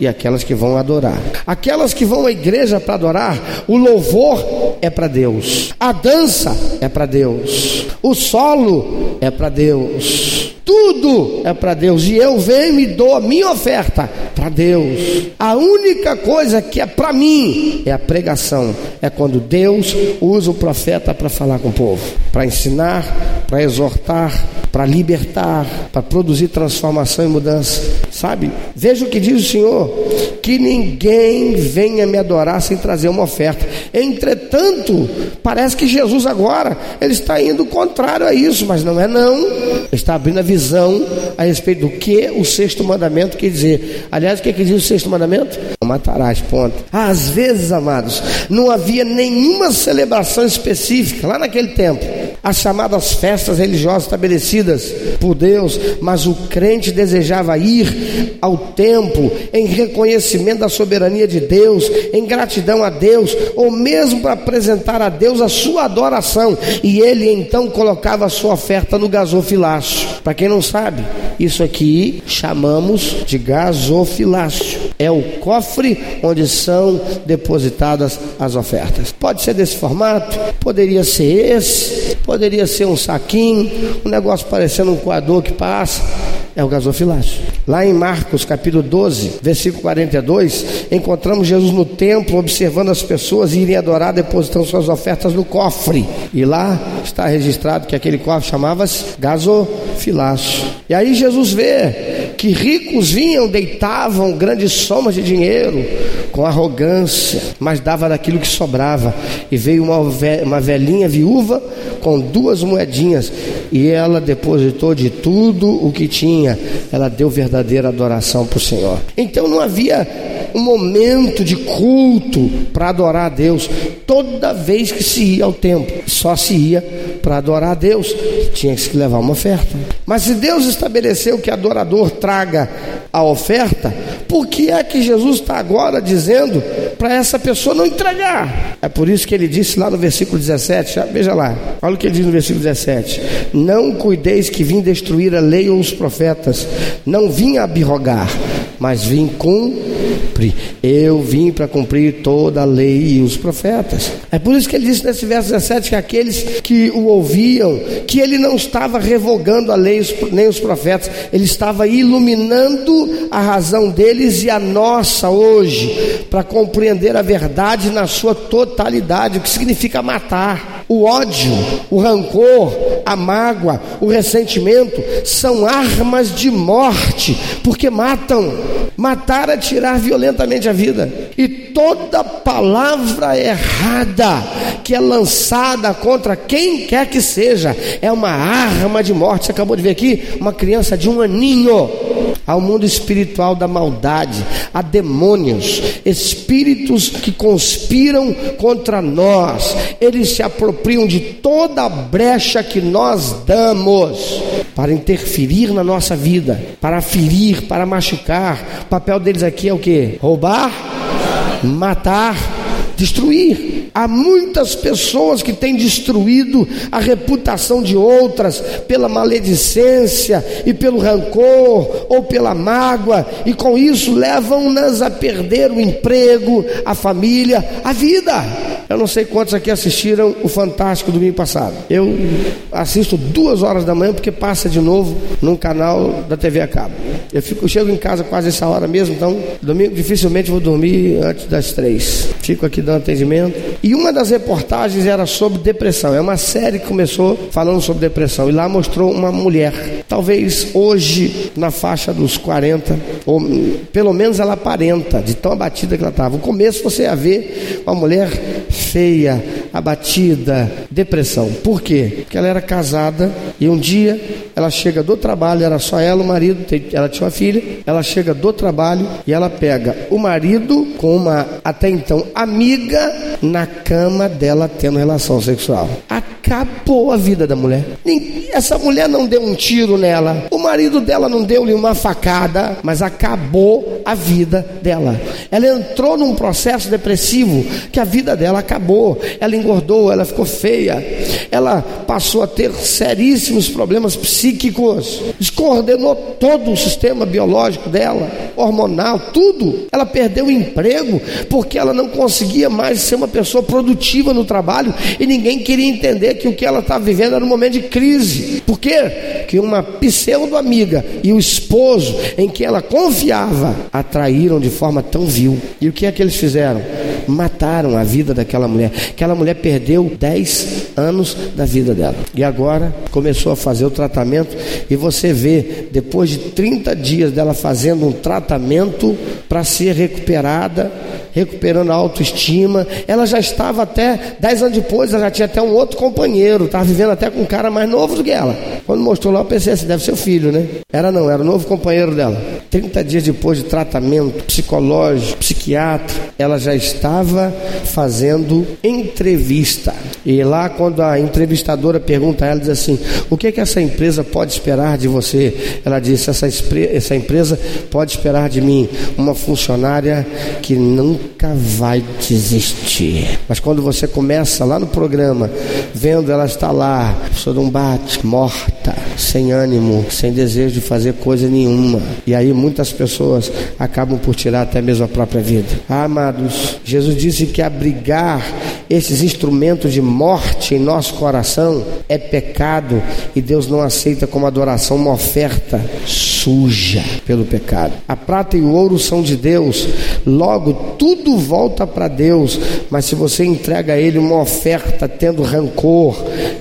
e aquelas que vão adorar. Aquelas que vão à igreja para adorar, o louvor é para Deus, a dança é para Deus, o solo é para Deus tudo é para Deus. E eu venho e dou a minha oferta para Deus. A única coisa que é para mim é a pregação. É quando Deus usa o profeta para falar com o povo, para ensinar, para exortar, para libertar, para produzir transformação e mudança. Sabe? Veja o que diz o Senhor: que ninguém venha me adorar sem trazer uma oferta. Entretanto, parece que Jesus agora ele está indo contrário a isso, mas não é não. Ele está abrindo a visão a respeito do que o sexto mandamento quer dizer. Aliás, o que, é que diz o sexto mandamento? Matarás, ponto. Às vezes, amados, não havia nenhuma celebração específica lá naquele tempo. As chamadas festas religiosas estabelecidas por Deus, mas o crente desejava ir ao templo em reconhecimento da soberania de Deus, em gratidão a Deus, ou mesmo para apresentar a Deus a sua adoração, e ele então colocava a sua oferta no gasofilácio. Para quem não sabe, isso aqui chamamos de gasofilácio. É o cofre onde são depositadas as ofertas. Pode ser desse formato, poderia ser esse, poderia ser um saquinho, um negócio parecendo um coador que passa. É o gasofilácio. Lá em Marcos capítulo 12, versículo 42, encontramos Jesus no templo observando as pessoas irem adorar, depositando suas ofertas no cofre. E lá está registrado que aquele cofre chamava-se gasofilácio. E aí Jesus vê que ricos vinham, deitavam grandes somas de dinheiro com arrogância, mas dava daquilo que sobrava. E veio uma, uma velhinha viúva com duas moedinhas e ela depositou de tudo o que tinha. Ela deu verdadeira adoração para o Senhor. Então não havia um momento de culto para adorar a Deus. Toda vez que se ia ao templo, só se ia para adorar a Deus. Tinha que levar uma oferta. Mas se Deus estabeleceu que adorador traga a oferta, por que é que Jesus está agora dizendo para essa pessoa não entregar? É por isso que ele disse lá no versículo 17, veja lá, olha o que ele diz no versículo 17: Não cuideis que vim destruir a lei ou os profetas, não vim abirrogar, mas vim cumprir. Eu vim para cumprir toda a lei e os profetas. É por isso que ele disse nesse verso 17 que aqueles que o ouviam, que ele não estava revogando a lei nem os profetas, ele estava iluminando a razão deles e a nossa hoje, para compreender a verdade na sua totalidade, o que significa matar. O ódio, o rancor, a mágoa, o ressentimento são armas de morte, porque matam. Matar é tirar violentamente a vida. E toda palavra errada que é lançada contra quem quer que seja é uma arma de morte. Você acabou de ver aqui uma criança de um aninho ao mundo espiritual da maldade, a demônios, espíritos que conspiram contra nós. Eles se apropriam de toda a brecha que nós damos para interferir na nossa vida, para ferir, para machucar. O papel deles aqui é o que? Roubar, matar, destruir. Há muitas pessoas que têm destruído a reputação de outras pela maledicência e pelo rancor ou pela mágoa, e com isso levam-nas a perder o emprego, a família, a vida. Eu não sei quantos aqui assistiram o Fantástico domingo passado. Eu assisto duas horas da manhã porque passa de novo num canal da TV a cabo. Eu, fico, eu chego em casa quase essa hora mesmo, então domingo dificilmente vou dormir antes das três. Fico aqui dando atendimento. E uma das reportagens era sobre depressão. É uma série que começou falando sobre depressão. E lá mostrou uma mulher, talvez hoje na faixa dos 40, ou pelo menos ela aparenta, de tão abatida que ela estava. No começo você ia ver uma mulher feia, abatida, depressão. Por quê? Porque ela era casada e um dia ela chega do trabalho, era só ela, o marido, ela tinha uma filha, ela chega do trabalho e ela pega o marido com uma até então amiga na cama dela tendo relação sexual. Acabou a vida da mulher. Essa mulher não deu um tiro nela, o marido dela não deu-lhe uma facada, mas acabou a vida dela. Ela entrou num processo depressivo que a vida dela acabou. Ela engordou, ela ficou feia, ela passou a ter seríssimos problemas psíquicos, descoordenou todo o sistema biológico dela, hormonal, tudo. Ela perdeu o emprego porque ela não conseguia mais ser uma pessoa produtiva no trabalho e ninguém queria entender que o que ela estava vivendo era um momento de crise. Por quê? Que uma pseudo-amiga e o esposo em que ela confiava atraíram de forma tão vil. E o que é que eles fizeram? Mataram a vida daquela mulher. Aquela mulher perdeu 10 anos da vida dela. E agora começou a fazer o tratamento. E você vê, depois de 30 dias dela fazendo um tratamento para ser recuperada, recuperando a autoestima. Ela já estava até, 10 anos depois, ela já tinha até um outro companheiro, estava vivendo até com um cara mais novo do que ela. Quando mostrou lá, eu pensei assim: deve ser o filho, né? Era não, era o novo companheiro dela. 30 dias depois de tratamento psicológico, ela já estava fazendo entrevista. E lá, quando a entrevistadora pergunta a ela, diz assim: O que, é que essa empresa pode esperar de você? Ela disse: essa, essa empresa pode esperar de mim uma funcionária que nunca vai desistir. Mas quando você começa lá no programa, vendo ela estar lá, pessoa não bate, morta, sem ânimo, sem desejo de fazer coisa nenhuma. E aí muitas pessoas acabam por tirar até mesmo a própria vida. Ah, amados, Jesus disse que abrigar esses instrumentos de morte em nosso coração é pecado e Deus não aceita como adoração uma oferta suja pelo pecado. A prata e o ouro são de Deus, logo tudo volta para Deus, mas se você entrega a Ele uma oferta tendo rancor,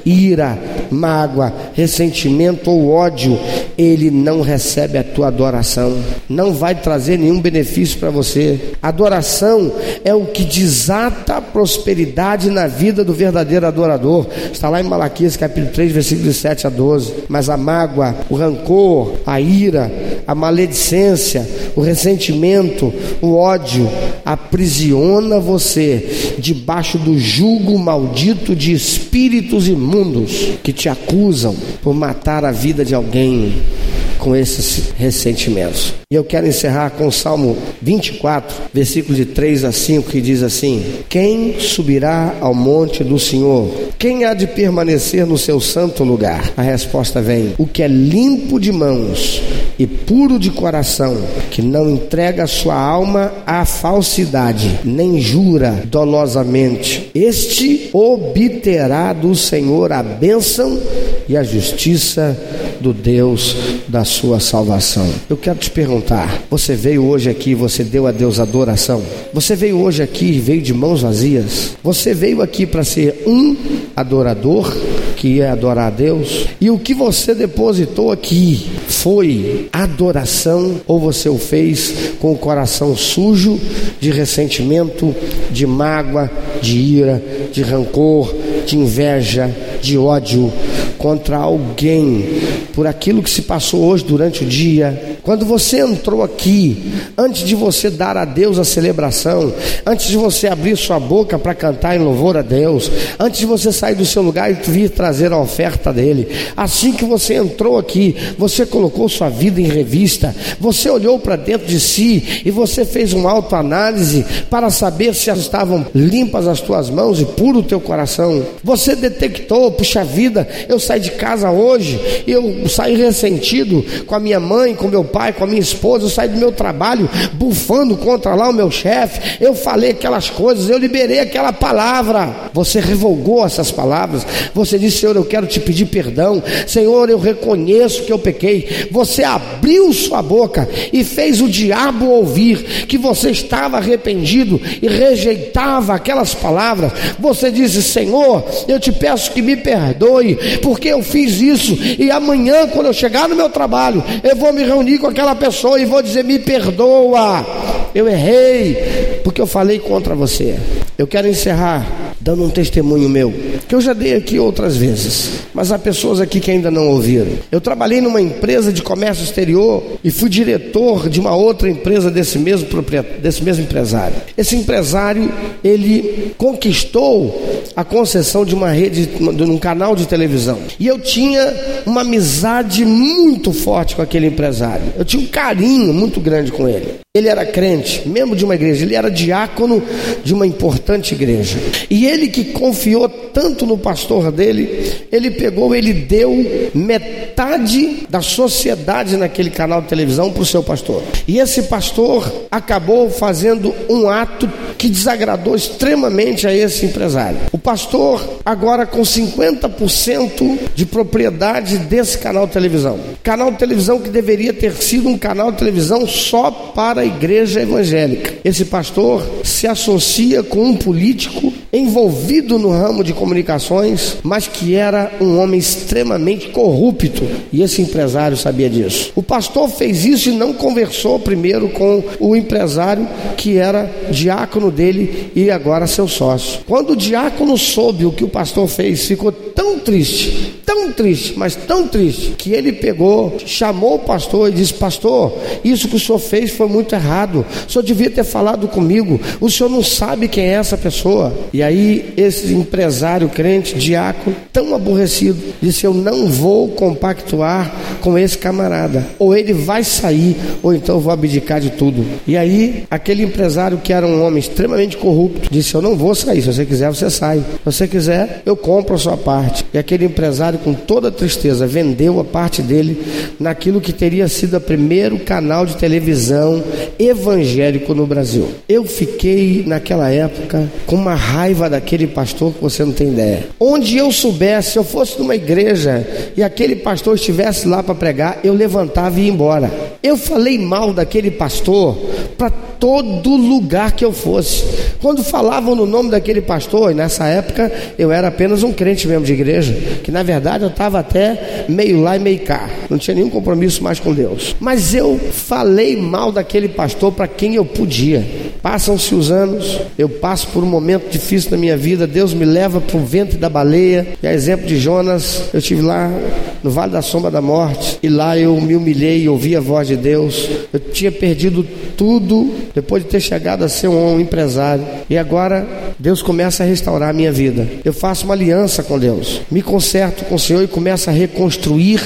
ira, mágoa, ressentimento ou ódio, Ele não recebe a tua adoração, não vai trazer nenhum benefício para você. Adoração é o que desata a prosperidade na vida do verdadeiro adorador. Está lá em Malaquias capítulo 3, versículos 7 a 12. Mas a mágoa, o rancor, a ira, a maledicência, o ressentimento, o ódio aprisiona você debaixo do jugo maldito de espíritos imundos que te acusam por matar a vida de alguém com esses ressentimentos. E eu quero encerrar com o Salmo 24, versículos de 3 a 5, que diz assim: Quem subirá ao monte do Senhor? Quem há de permanecer no seu santo lugar? A resposta vem: O que é limpo de mãos e puro de coração, que não entrega sua alma à falsidade, nem jura dolosamente, este obterá do Senhor a bênção e a justiça do Deus da sua salvação. Eu quero te perguntar: você veio hoje aqui, você deu a Deus adoração? Você veio hoje aqui e veio de mãos vazias? Você veio aqui para ser um adorador que ia adorar a Deus? E o que você depositou aqui foi adoração ou você o fez com o coração sujo de ressentimento, de mágoa, de ira, de rancor, de inveja, de ódio contra alguém por aquilo que se passou hoje durante o dia. Quando você entrou aqui, antes de você dar a Deus a celebração, antes de você abrir sua boca para cantar em louvor a Deus, antes de você sair do seu lugar e vir trazer a oferta dele, assim que você entrou aqui, você colocou sua vida em revista, você olhou para dentro de si e você fez uma autoanálise para saber se estavam limpas as tuas mãos e puro o teu coração. Você detectou, puxa vida, eu saí de casa hoje, eu saí ressentido com a minha mãe, com meu pai, com a minha esposa, eu do meu trabalho bufando contra lá o meu chefe, eu falei aquelas coisas, eu liberei aquela palavra. Você revogou essas palavras, você disse, Senhor, eu quero te pedir perdão, Senhor, eu reconheço que eu pequei. Você abriu sua boca e fez o diabo ouvir que você estava arrependido e rejeitava aquelas palavras. Você disse, Senhor, eu te peço que me perdoe, porque eu fiz isso, e amanhã, quando eu chegar no meu trabalho, eu vou me reunir com aquela pessoa e vou dizer: me perdoa, eu errei, porque eu falei contra você. Eu quero encerrar dando um testemunho meu, que eu já dei aqui outras vezes, mas há pessoas aqui que ainda não ouviram. Eu trabalhei numa empresa de comércio exterior e fui diretor de uma outra empresa desse mesmo desse mesmo empresário. Esse empresário, ele conquistou a concessão de uma rede, de um canal de televisão. E eu tinha uma amizade muito forte com aquele empresário. Eu tinha um carinho muito grande com ele. Ele era crente, membro de uma igreja, ele era diácono de uma importante igreja. E ele que confiou tanto no pastor dele, ele pegou, ele deu metade da sociedade naquele canal de televisão para o seu pastor. E esse pastor acabou fazendo um ato que desagradou extremamente a esse empresário. O pastor, agora com 50% de propriedade desse canal de televisão. Canal de televisão que deveria ter sido um canal de televisão só para igreja evangélica. Esse pastor se associa com um político envolvido no ramo de comunicações, mas que era um homem extremamente corrupto, e esse empresário sabia disso. O pastor fez isso e não conversou primeiro com o empresário que era diácono dele e agora seu sócio. Quando o diácono soube o que o pastor fez, ficou tão triste, tão triste, mas tão triste, que ele pegou, chamou o pastor e disse: Pastor, isso que o senhor fez foi muito errado. O senhor devia ter falado comigo. O senhor não sabe quem é essa pessoa. E aí, esse empresário crente, diácono, tão aborrecido, disse: Eu não vou compactuar com esse camarada. Ou ele vai sair, ou então eu vou abdicar de tudo. E aí, aquele empresário que era um homem extremamente corrupto, disse: Eu não vou sair. Se você quiser, você sai. Se você quiser, eu compro a sua parte. E aquele empresário, com toda tristeza, vendeu a parte dele naquilo que teria sido o primeiro canal de televisão evangélico no Brasil. Eu fiquei naquela época com uma raiva daquele pastor que você não tem ideia. Onde eu soubesse, se eu fosse numa igreja e aquele pastor estivesse lá para pregar, eu levantava e ia embora. Eu falei mal daquele pastor para todo lugar que eu fosse. Quando falavam no nome daquele pastor, e nessa época eu era apenas um crente mesmo de igreja, que na verdade eu estava até meio lá e meio cá, não tinha nenhum compromisso mais com Deus. Mas eu falei mal daquele pastor para quem eu podia. Passam-se os anos, eu passo por um momento difícil na minha vida, Deus me leva para o ventre da baleia, e a exemplo de Jonas, eu estive lá no Vale da Sombra da Morte, e lá eu me humilhei e ouvi a voz de Deus. Eu tinha perdido tudo depois de ter chegado a ser um empresário. E agora Deus começa a restaurar a minha vida. Eu faço uma aliança com Deus, me conserto com o Senhor e começo a reconstruir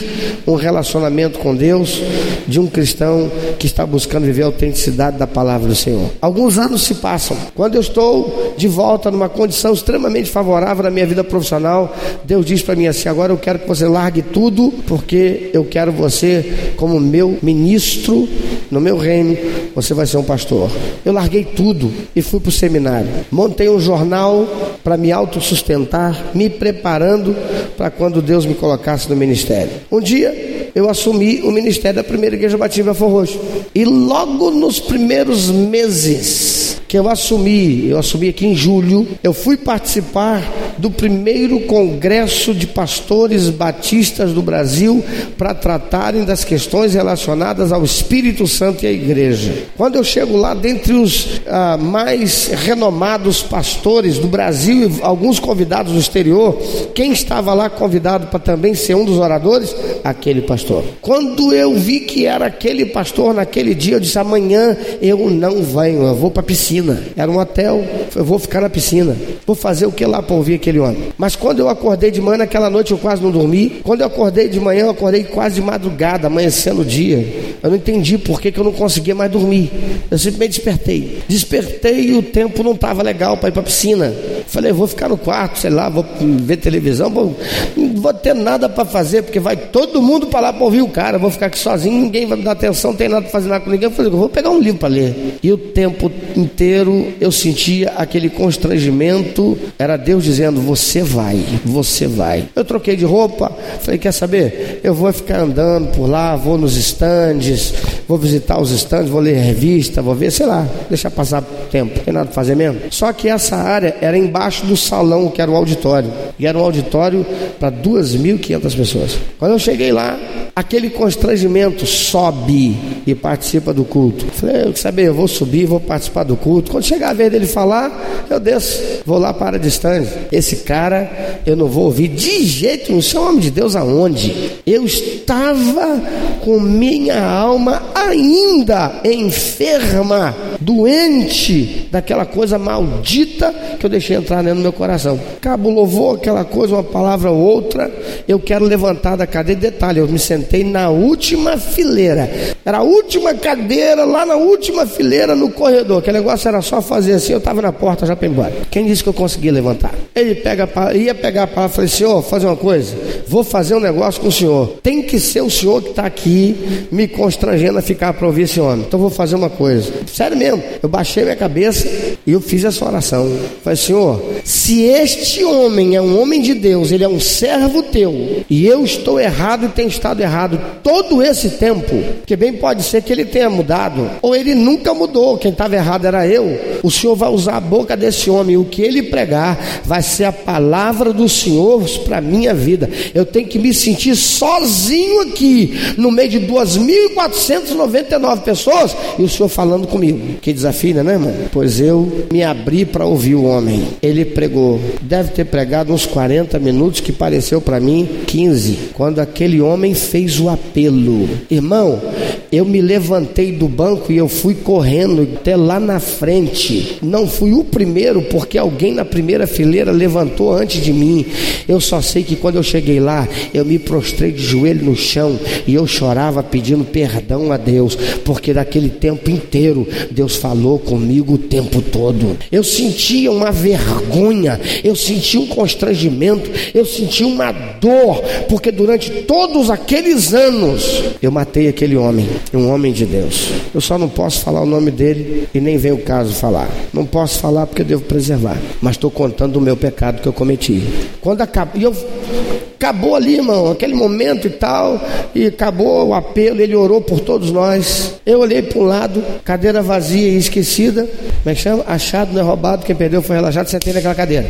um relacionamento com Deus de um cristão que está buscando viver a autenticidade da palavra do Senhor. Alguns anos se passam. Quando eu estou de volta numa condição extremamente favorável na minha vida profissional, Deus diz para mim assim: agora eu quero que você largue tudo, porque eu quero você como meu ministro no meu reino. Você vai ser um pastor. Eu larguei tudo e fui para o seminário. Montei um jornal para me autossustentar, me preparando para quando Deus me colocasse no ministério. Um dia eu assumi o ministério da primeira igreja batista Belfor Roxo. E logo nos primeiros meses que eu assumi, eu assumi aqui em julho, eu fui participar do primeiro congresso de pastores batistas do Brasil para tratarem das questões relacionadas ao Espírito Santo e à igreja. Quando eu chego lá, dentre os ah, mais renomados pastores do Brasil e alguns convidados do exterior, quem estava lá convidado para também ser um dos oradores? Aquele pastor. Quando eu vi que era aquele pastor naquele dia, eu disse: amanhã eu não venho, eu vou para a piscina. Era um hotel, eu vou ficar na piscina. Vou fazer o que lá para ouvir aquele homem? Mas quando eu acordei de manhã, naquela noite eu quase não dormi. Quando eu acordei de manhã, eu acordei quase de madrugada, amanhecendo o dia. Eu não entendi por que, que eu não conseguia mais dormir. Eu simplesmente despertei. Despertei e o tempo não estava legal para ir para a piscina. Falei, vou ficar no quarto, sei lá, vou ver televisão, vou, vou ter nada para fazer, porque vai todo mundo para lá para ouvir o cara. vou ficar aqui sozinho, ninguém vai me dar atenção, não tem nada para fazer nada com ninguém. Eu falei, vou pegar um livro para ler. E o tempo inteiro eu sentia aquele constrangimento, era Deus dizendo: Você vai, você vai. Eu troquei de roupa, falei: Quer saber? Eu vou ficar andando por lá, vou nos estandes, vou visitar os estandes, vou ler revista, vou ver, sei lá, deixar passar tempo, não tem nada para fazer mesmo. Só que essa área era embaixo do salão, que era o auditório, e era um auditório para 2.500 pessoas. Quando eu cheguei lá, aquele constrangimento sobe e participa do culto. Falei, eu saber, eu vou subir, vou participar do culto. Quando chegar a vez dele falar, eu desço, vou lá para a distância. Esse cara eu não vou ouvir de jeito nenhum. Você é homem de Deus aonde? Eu estava com minha alma ainda enferma, doente daquela coisa maldita que eu deixei entrar no meu coração. Cabo louvou aquela coisa, uma palavra ou outra. Eu quero levantar da cadeira. Detalhe, eu me sentei na última fileira. Era a última cadeira, lá na última fileira no corredor. Aquele negócio era só fazer assim. Eu estava na porta já para embora. Quem disse que eu conseguia levantar? Ele pega, ia pegar a palavra e falei: Senhor, fazer uma coisa. Vou fazer um negócio com o senhor. Tem que ser o senhor que está aqui me constrangendo a ficar para ouvir esse homem. Então vou fazer uma coisa. Sério mesmo. Eu baixei minha cabeça e eu fiz essa oração. Falei, Senhor, se este homem é um homem de Deus, ele é um servo teu, e eu estou errado e tenho estado errado todo esse tempo, que bem pode ser que ele tenha mudado, ou ele nunca mudou, quem estava errado era eu. O Senhor vai usar a boca desse homem, o que ele pregar vai ser a palavra do Senhor para a minha vida. Eu tenho que me sentir sozinho aqui, no meio de 2.499 pessoas, e o Senhor falando comigo. Que desafio, né, irmão? Pois eu me abri para ouvir o homem. Ele pregou, deve ter pregado uns 40 minutos, que pareceu para mim 15, quando aquele homem fez o apelo. Irmão, eu me levantei do banco e eu fui correndo até lá na frente. Não fui o primeiro, porque alguém na primeira fileira levantou antes de mim. Eu só sei que quando eu cheguei lá, eu me prostrei de joelho no chão e eu chorava pedindo perdão a Deus, porque daquele tempo inteiro Deus falou comigo o tempo todo. Eu sentia uma vergonha, eu sentia um constrangimento, eu sentia uma dor, porque durante todos aqueles anos eu matei aquele homem, um homem de Deus. Eu só não posso falar o nome dele e nem vem o caso falar. Não posso falar porque eu devo preservar, mas estou contando o meu pecado que eu cometi. Quando acabou, e eu acabou ali, irmão, aquele momento e tal, e acabou o apelo, ele orou por todos nós. Eu olhei para um lado, cadeira vazia e esquecida, como é chama? Achado, não é roubado, quem perdeu foi relaxado, sentei naquela cadeira.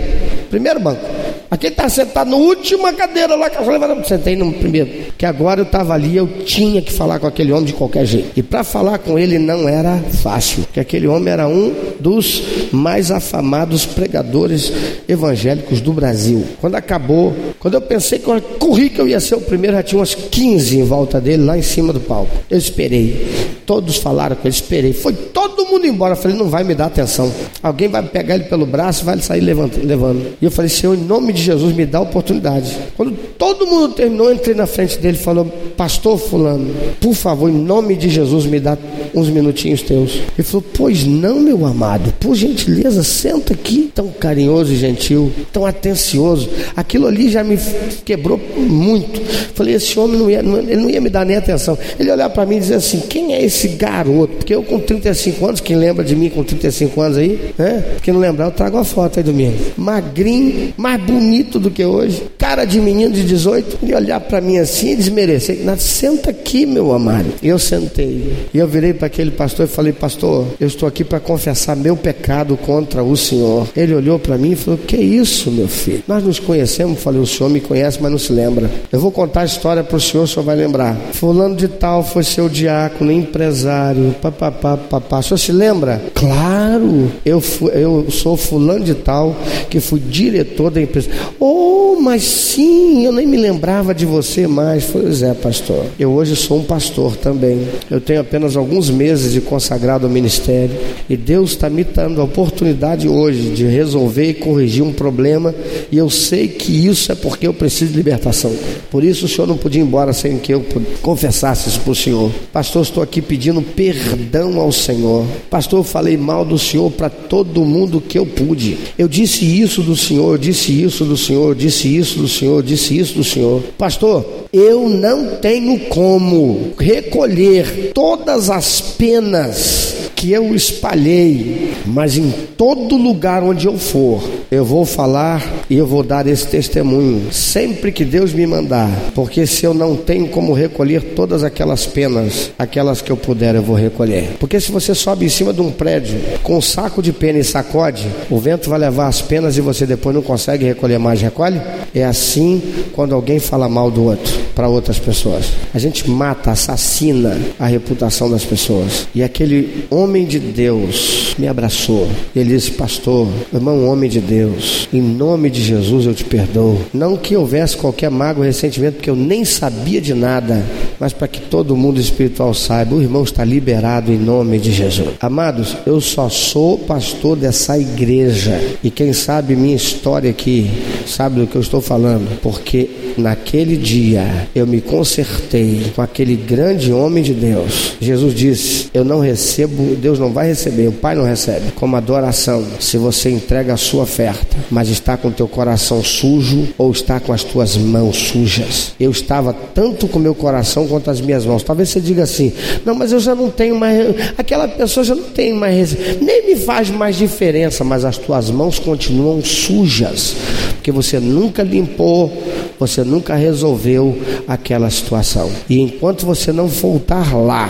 Primeiro banco. Aquele está sentado na última cadeira lá, que eu sentei no primeiro. Que agora eu estava ali, eu tinha que falar com aquele homem de qualquer jeito. E para falar com ele não era fácil, porque aquele homem era um dos mais afamados pregadores evangélicos do Brasil. Quando acabou, quando eu pensei que eu corri que eu ia ser o primeiro, já tinha umas 15 em volta dele, lá em cima do palco. Eu esperei. Todos falaram com ele, esperei. Foi todo mundo embora. Eu falei, não vai me dar atenção. Alguém vai pegar ele pelo braço vai sair levando, levando. E eu falei, Senhor, em nome de Jesus, me dá oportunidade. Quando todo mundo terminou, eu entrei na frente dele e falou: Pastor Fulano, por favor, em nome de Jesus, me dá uns minutinhos teus. Ele falou: Pois não, meu amado, por gentileza, senta aqui. Tão carinhoso e gentil, tão atencioso. Aquilo ali já me quebrou muito. Falei: Esse homem não ia, ele não ia me dar nem atenção. Ele olhar para mim e dizer assim: Quem é esse garoto? Porque eu com 35 anos, quem lembra de mim com 35 anos aí? Né? Quem não lembrar, eu trago a foto aí do menino. Magrinho, mais bonito bonito do que hoje, cara de menino de 18, ele olhar para mim assim e desmerecer. Senta aqui, meu amado. E eu sentei. E eu virei para aquele pastor e falei: Pastor, eu estou aqui para confessar meu pecado contra o Senhor. Ele olhou para mim e falou: Que isso, meu filho? Nós nos conhecemos. Falei: O senhor me conhece, mas não se lembra. Eu vou contar a história para o senhor, o senhor vai lembrar. Fulano de tal foi seu diácono, empresário, papapá, papá. O senhor se lembra? Claro, eu, fui, eu sou fulano de tal que fui diretor da empresa. Oh, mas sim, eu nem me lembrava de você mais. Pois é, pastor. Eu hoje sou um pastor também. Eu tenho apenas alguns meses de consagrado ao ministério e Deus está me dando a oportunidade hoje de resolver e corrigir um problema e eu sei que isso é porque eu preciso de libertação. Por isso o senhor não podia ir embora sem que eu confessasse isso para o senhor. Pastor, estou aqui pedindo perdão ao Senhor. Pastor, eu falei mal do senhor para todo mundo que eu pude. Eu disse isso do senhor, disse isso do senhor, disse isso do senhor, disse isso do senhor. Pastor, eu não tenho como recolher todas as penas que eu espalhei, mas em todo lugar onde eu for, eu vou falar e eu vou dar esse testemunho, sempre que Deus me mandar, porque se eu não tenho como recolher todas aquelas penas, aquelas que eu puder, eu vou recolher. Porque se você sobe em cima de um prédio com um saco de pena e sacode, o vento vai levar as penas e você depois não consegue recolher mais, recolhe? É assim quando alguém fala mal do outro para outras pessoas. A gente mata, assassina a reputação das pessoas. E aquele homem de Deus me abraçou. Ele disse: Pastor, irmão, homem de Deus, em nome de Jesus eu te perdoo. Não que houvesse qualquer mágoa, ressentimento, porque eu nem sabia de nada, mas para que todo mundo espiritual saiba, o irmão está liberado em nome de Jesus. Amados, eu só sou pastor dessa igreja. E quem sabe minha história aqui, sabe do que eu estou falando, porque naquele dia eu me consertei com aquele grande homem de Deus. Jesus disse: Eu não recebo, Deus não vai receber, o Pai não recebe, como adoração, se você entrega a sua oferta, mas está com teu coração sujo ou está com as tuas mãos sujas. Eu estava tanto com meu coração quanto as minhas mãos. Talvez você diga assim: Não, mas eu já não tenho mais, aquela pessoa já não tem mais, nem me faz mais diferença, mas as tuas mãos continuam sujas, porque você nunca limpou, você nunca resolveu aquela situação. E enquanto você não voltar lá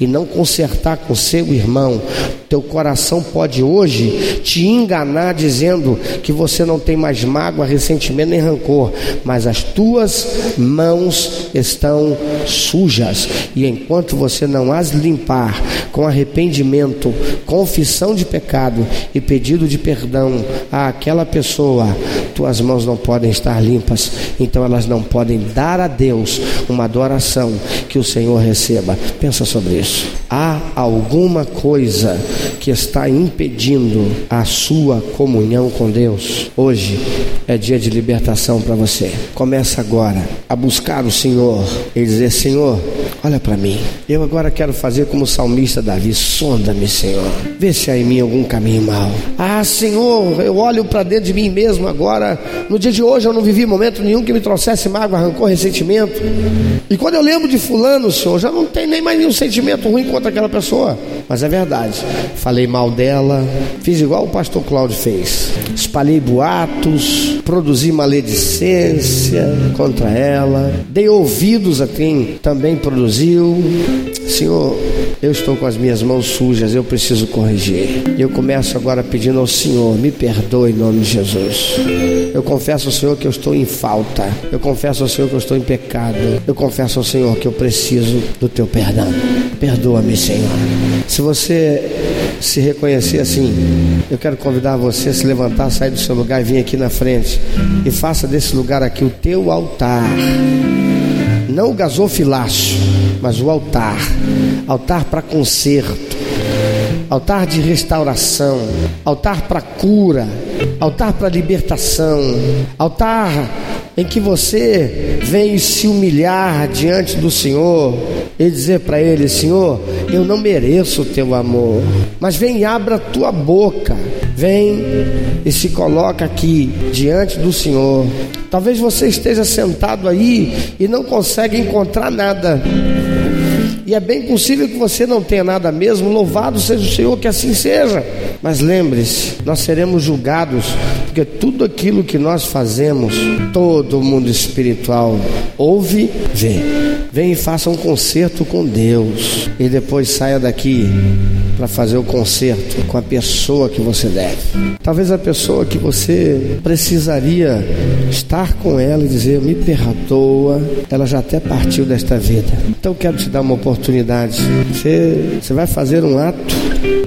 e não consertar com seu irmão, teu coração pode hoje te enganar dizendo que você não tem mais mágoa, ressentimento nem rancor, mas as tuas mãos estão sujas. E enquanto você não as limpar com arrependimento, confissão de pecado e pedido de perdão àquela pessoa, tuas mãos não podem estar limpas, então elas não podem dar a Deus uma adoração que o Senhor receba. Pensa sobre isso. Há alguma coisa que está impedindo a sua comunhão com Deus? Hoje é dia de libertação para você. Começa agora a buscar o Senhor e dizer: Senhor, olha para mim. Eu agora quero fazer como o salmista Davi: sonda-me, Senhor. Vê se há em mim algum caminho mau. Ah, Senhor, eu olho para dentro de mim mesmo agora. No dia de hoje eu não vivi momento nenhum que me trouxesse mágoa, rancor, ressentimento. E quando eu lembro de Fulano, Senhor, já não tem nem mais nenhum sentimento ruim contra aquela pessoa. Mas é verdade. Falei mal dela, fiz igual o pastor Cláudio fez. Espalhei boatos, produzi maledicência contra ela, dei ouvidos a quem também produziu. Senhor, eu estou com as minhas mãos sujas, eu preciso corrigir. Eu começo agora pedindo ao Senhor, me perdoe em nome de Jesus. Eu confesso ao Senhor que eu estou em falta. Eu confesso ao Senhor que eu estou em pecado. Eu confesso ao Senhor que eu preciso do teu perdão. Perdoa-me, Senhor. Se você se reconhecer assim, eu quero convidar você a se levantar, sair do seu lugar e vir aqui na frente e faça desse lugar aqui o teu altar. Não o gasofilácio, mas o altar. Altar para conserto, altar de restauração, altar para cura, altar para libertação, altar em que você vem se humilhar diante do Senhor e dizer para Ele: Senhor, eu não mereço o teu amor, mas vem e abra a tua boca, vem e se coloca aqui diante do Senhor. Talvez você esteja sentado aí e não consegue encontrar nada. E é bem possível que você não tenha nada mesmo, louvado seja o Senhor, que assim seja. Mas lembre-se, nós seremos julgados, porque tudo aquilo que nós fazemos, todo mundo espiritual ouve, vê. Vem e faça um concerto com Deus. E depois saia daqui para fazer o concerto com a pessoa que você deve. Talvez a pessoa que você precisaria estar com ela e dizer: Me perdoa, ela já até partiu desta vida. Então quero te dar uma oportunidade. Você, você vai fazer um ato,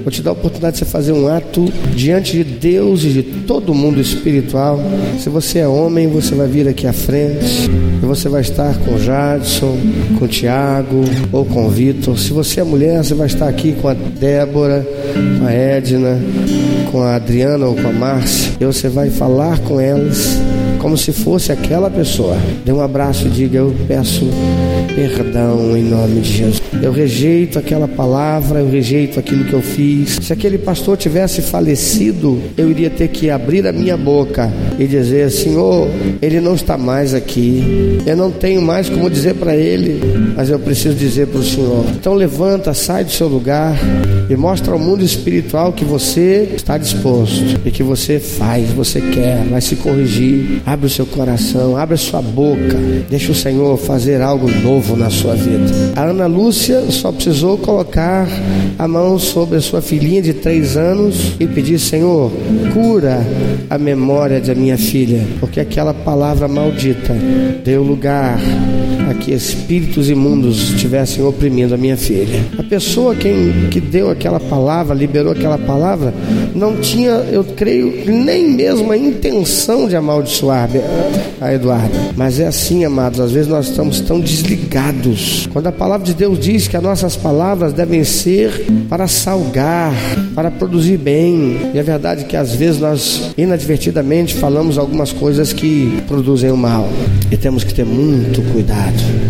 vou te dar a oportunidade de você fazer um ato diante de Deus e de todo mundo espiritual. Se você é homem, você vai vir aqui à frente você vai estar com Jadson, com Tiago ou com Vitor. Se você é mulher, você vai estar aqui com a Débora, com a Edna, com a Adriana ou com a Márcia. E você vai falar com elas como se fosse aquela pessoa. Dê um abraço e diga: Eu peço perdão em nome de Jesus. Eu rejeito aquela palavra, eu rejeito aquilo que eu fiz. Se aquele pastor tivesse falecido, eu iria ter que abrir a minha boca e dizer: Senhor, ele não está mais aqui. Eu não tenho mais como dizer para ele, mas eu preciso dizer para o Senhor. Então levanta, sai do seu lugar e mostra ao mundo espiritual que você está disposto e que você faz, você quer, vai se corrigir. Abre o seu coração, abre a sua boca, deixa o Senhor fazer algo novo na sua vida. A Ana Lúcia só precisou colocar a mão sobre a sua filhinha de três anos e pedir: Senhor, cura a memória da minha filha, porque aquela palavra maldita deu lugar a que espíritos imundos estivessem oprimindo a minha filha. A pessoa quem, que deu aquela palavra, liberou aquela palavra, não tinha, eu creio, nem mesmo a intenção de amaldiçoar a Eduarda. Mas é assim, amados, às vezes nós estamos tão desligados. Quando a palavra de Deus diz que as nossas palavras devem ser para salgar, para produzir bem, e é verdade que às vezes nós inadvertidamente falamos algumas coisas que produzem o mal, e temos que ter muito cuidado. to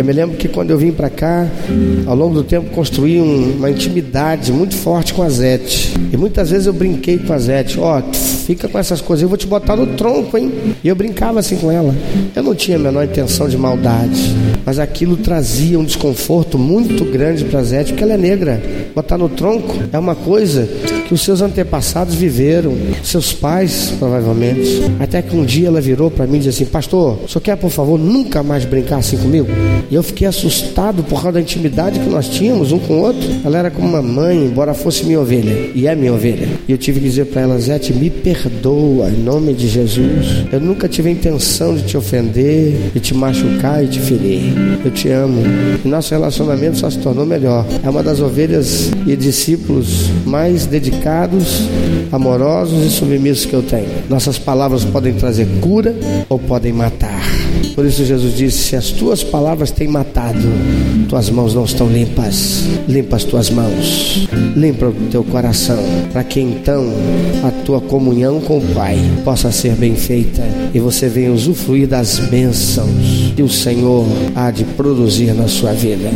Eu me lembro que quando eu vim para cá, ao longo do tempo construí um, uma intimidade muito forte com a Zete. E muitas vezes eu brinquei com a Zete, ó, oh, fica com essas coisas, eu vou te botar no tronco, hein? E eu brincava assim com ela. Eu não tinha a menor intenção de maldade, mas aquilo trazia um desconforto muito grande para a Zete, porque ela é negra. Botar no tronco é uma coisa que os seus antepassados viveram, seus pais, provavelmente. Até que um dia ela virou para mim e disse assim: Pastor, senhor quer, por favor, nunca mais brincar assim comigo? E eu fiquei assustado por causa da intimidade que nós tínhamos um com o outro. Ela era como uma mãe, embora fosse minha ovelha, e é minha ovelha. E eu tive que dizer para ela: Zete, me perdoa em nome de Jesus. Eu nunca tive a intenção de te ofender, de te machucar e te ferir. Eu te amo. E nosso relacionamento só se tornou melhor. É uma das ovelhas e discípulos mais dedicados, amorosos e submissos que eu tenho. Nossas palavras podem trazer cura ou podem matar. Por isso Jesus disse: Se as tuas palavras têm matado, tuas mãos não estão limpas. Limpa as tuas mãos, limpa o teu coração, para que então a tua comunhão com o Pai possa ser bem feita e você venha usufruir das bênçãos que o Senhor há de produzir na sua vida.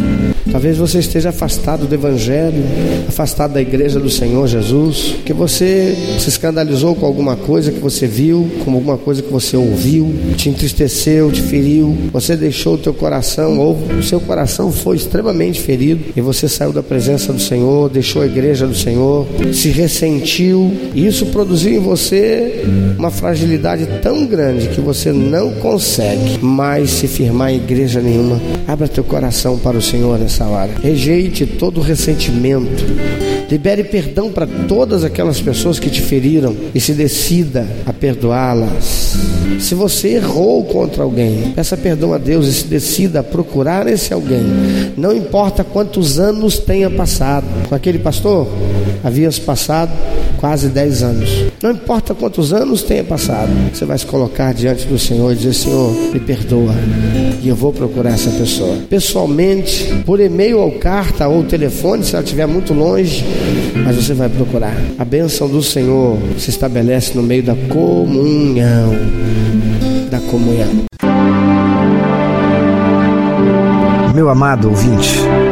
Talvez você esteja afastado do Evangelho, afastado da igreja do Senhor Jesus, que você se escandalizou com alguma coisa que você viu, com alguma coisa que você ouviu, te entristeceu, te feriu, você deixou o teu coração, ou o seu coração foi extremamente ferido, e você saiu da presença do Senhor, deixou a igreja do Senhor, se ressentiu, e isso produziu em você uma fragilidade tão grande que você não consegue mais se firmar em igreja nenhuma. Abra teu coração para o Senhor nessa hora. Rejeite todo ressentimento. Libere perdão para todas aquelas pessoas que te feriram e se decida a perdoá-las. Se você errou contra alguém, peça perdão a Deus e se decida a procurar esse alguém. Não importa quantos anos tenha passado. Com aquele pastor, havia passado quase 10 anos. Não importa quantos anos tenha passado, você vai se colocar diante do Senhor e dizer: Senhor, me perdoa. E eu vou procurar essa pessoa. Pessoalmente, por e-mail ou carta ou telefone, se ela estiver muito longe, mas você vai procurar. A bênção do Senhor se estabelece no meio da comunhão. Da comunhão. Meu amado ouvinte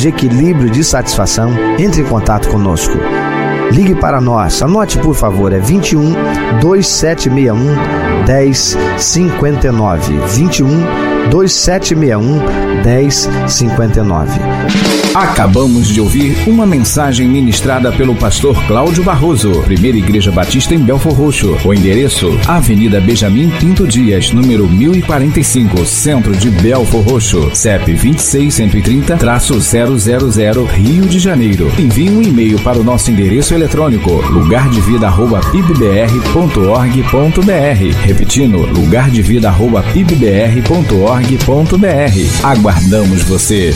de equilíbrio, de satisfação, entre em contato conosco. Ligue para nós. Anote, por favor, é 21 2761 1059. 21 2761 1059. Acabamos de ouvir uma mensagem ministrada pelo pastor Cláudio Barroso, Primeira Igreja Batista em Belfor Roxo. O endereço: Avenida Benjamin Pinto Dias, número 1045, centro de Belfor Roxo. CEP 26130-000, Rio de Janeiro. Envie um e-mail para o nosso endereço eletrônico: lugardevida@pibbr.org.br. Repetindo: lugardevida@pibbr.org.br. Aguardamos você.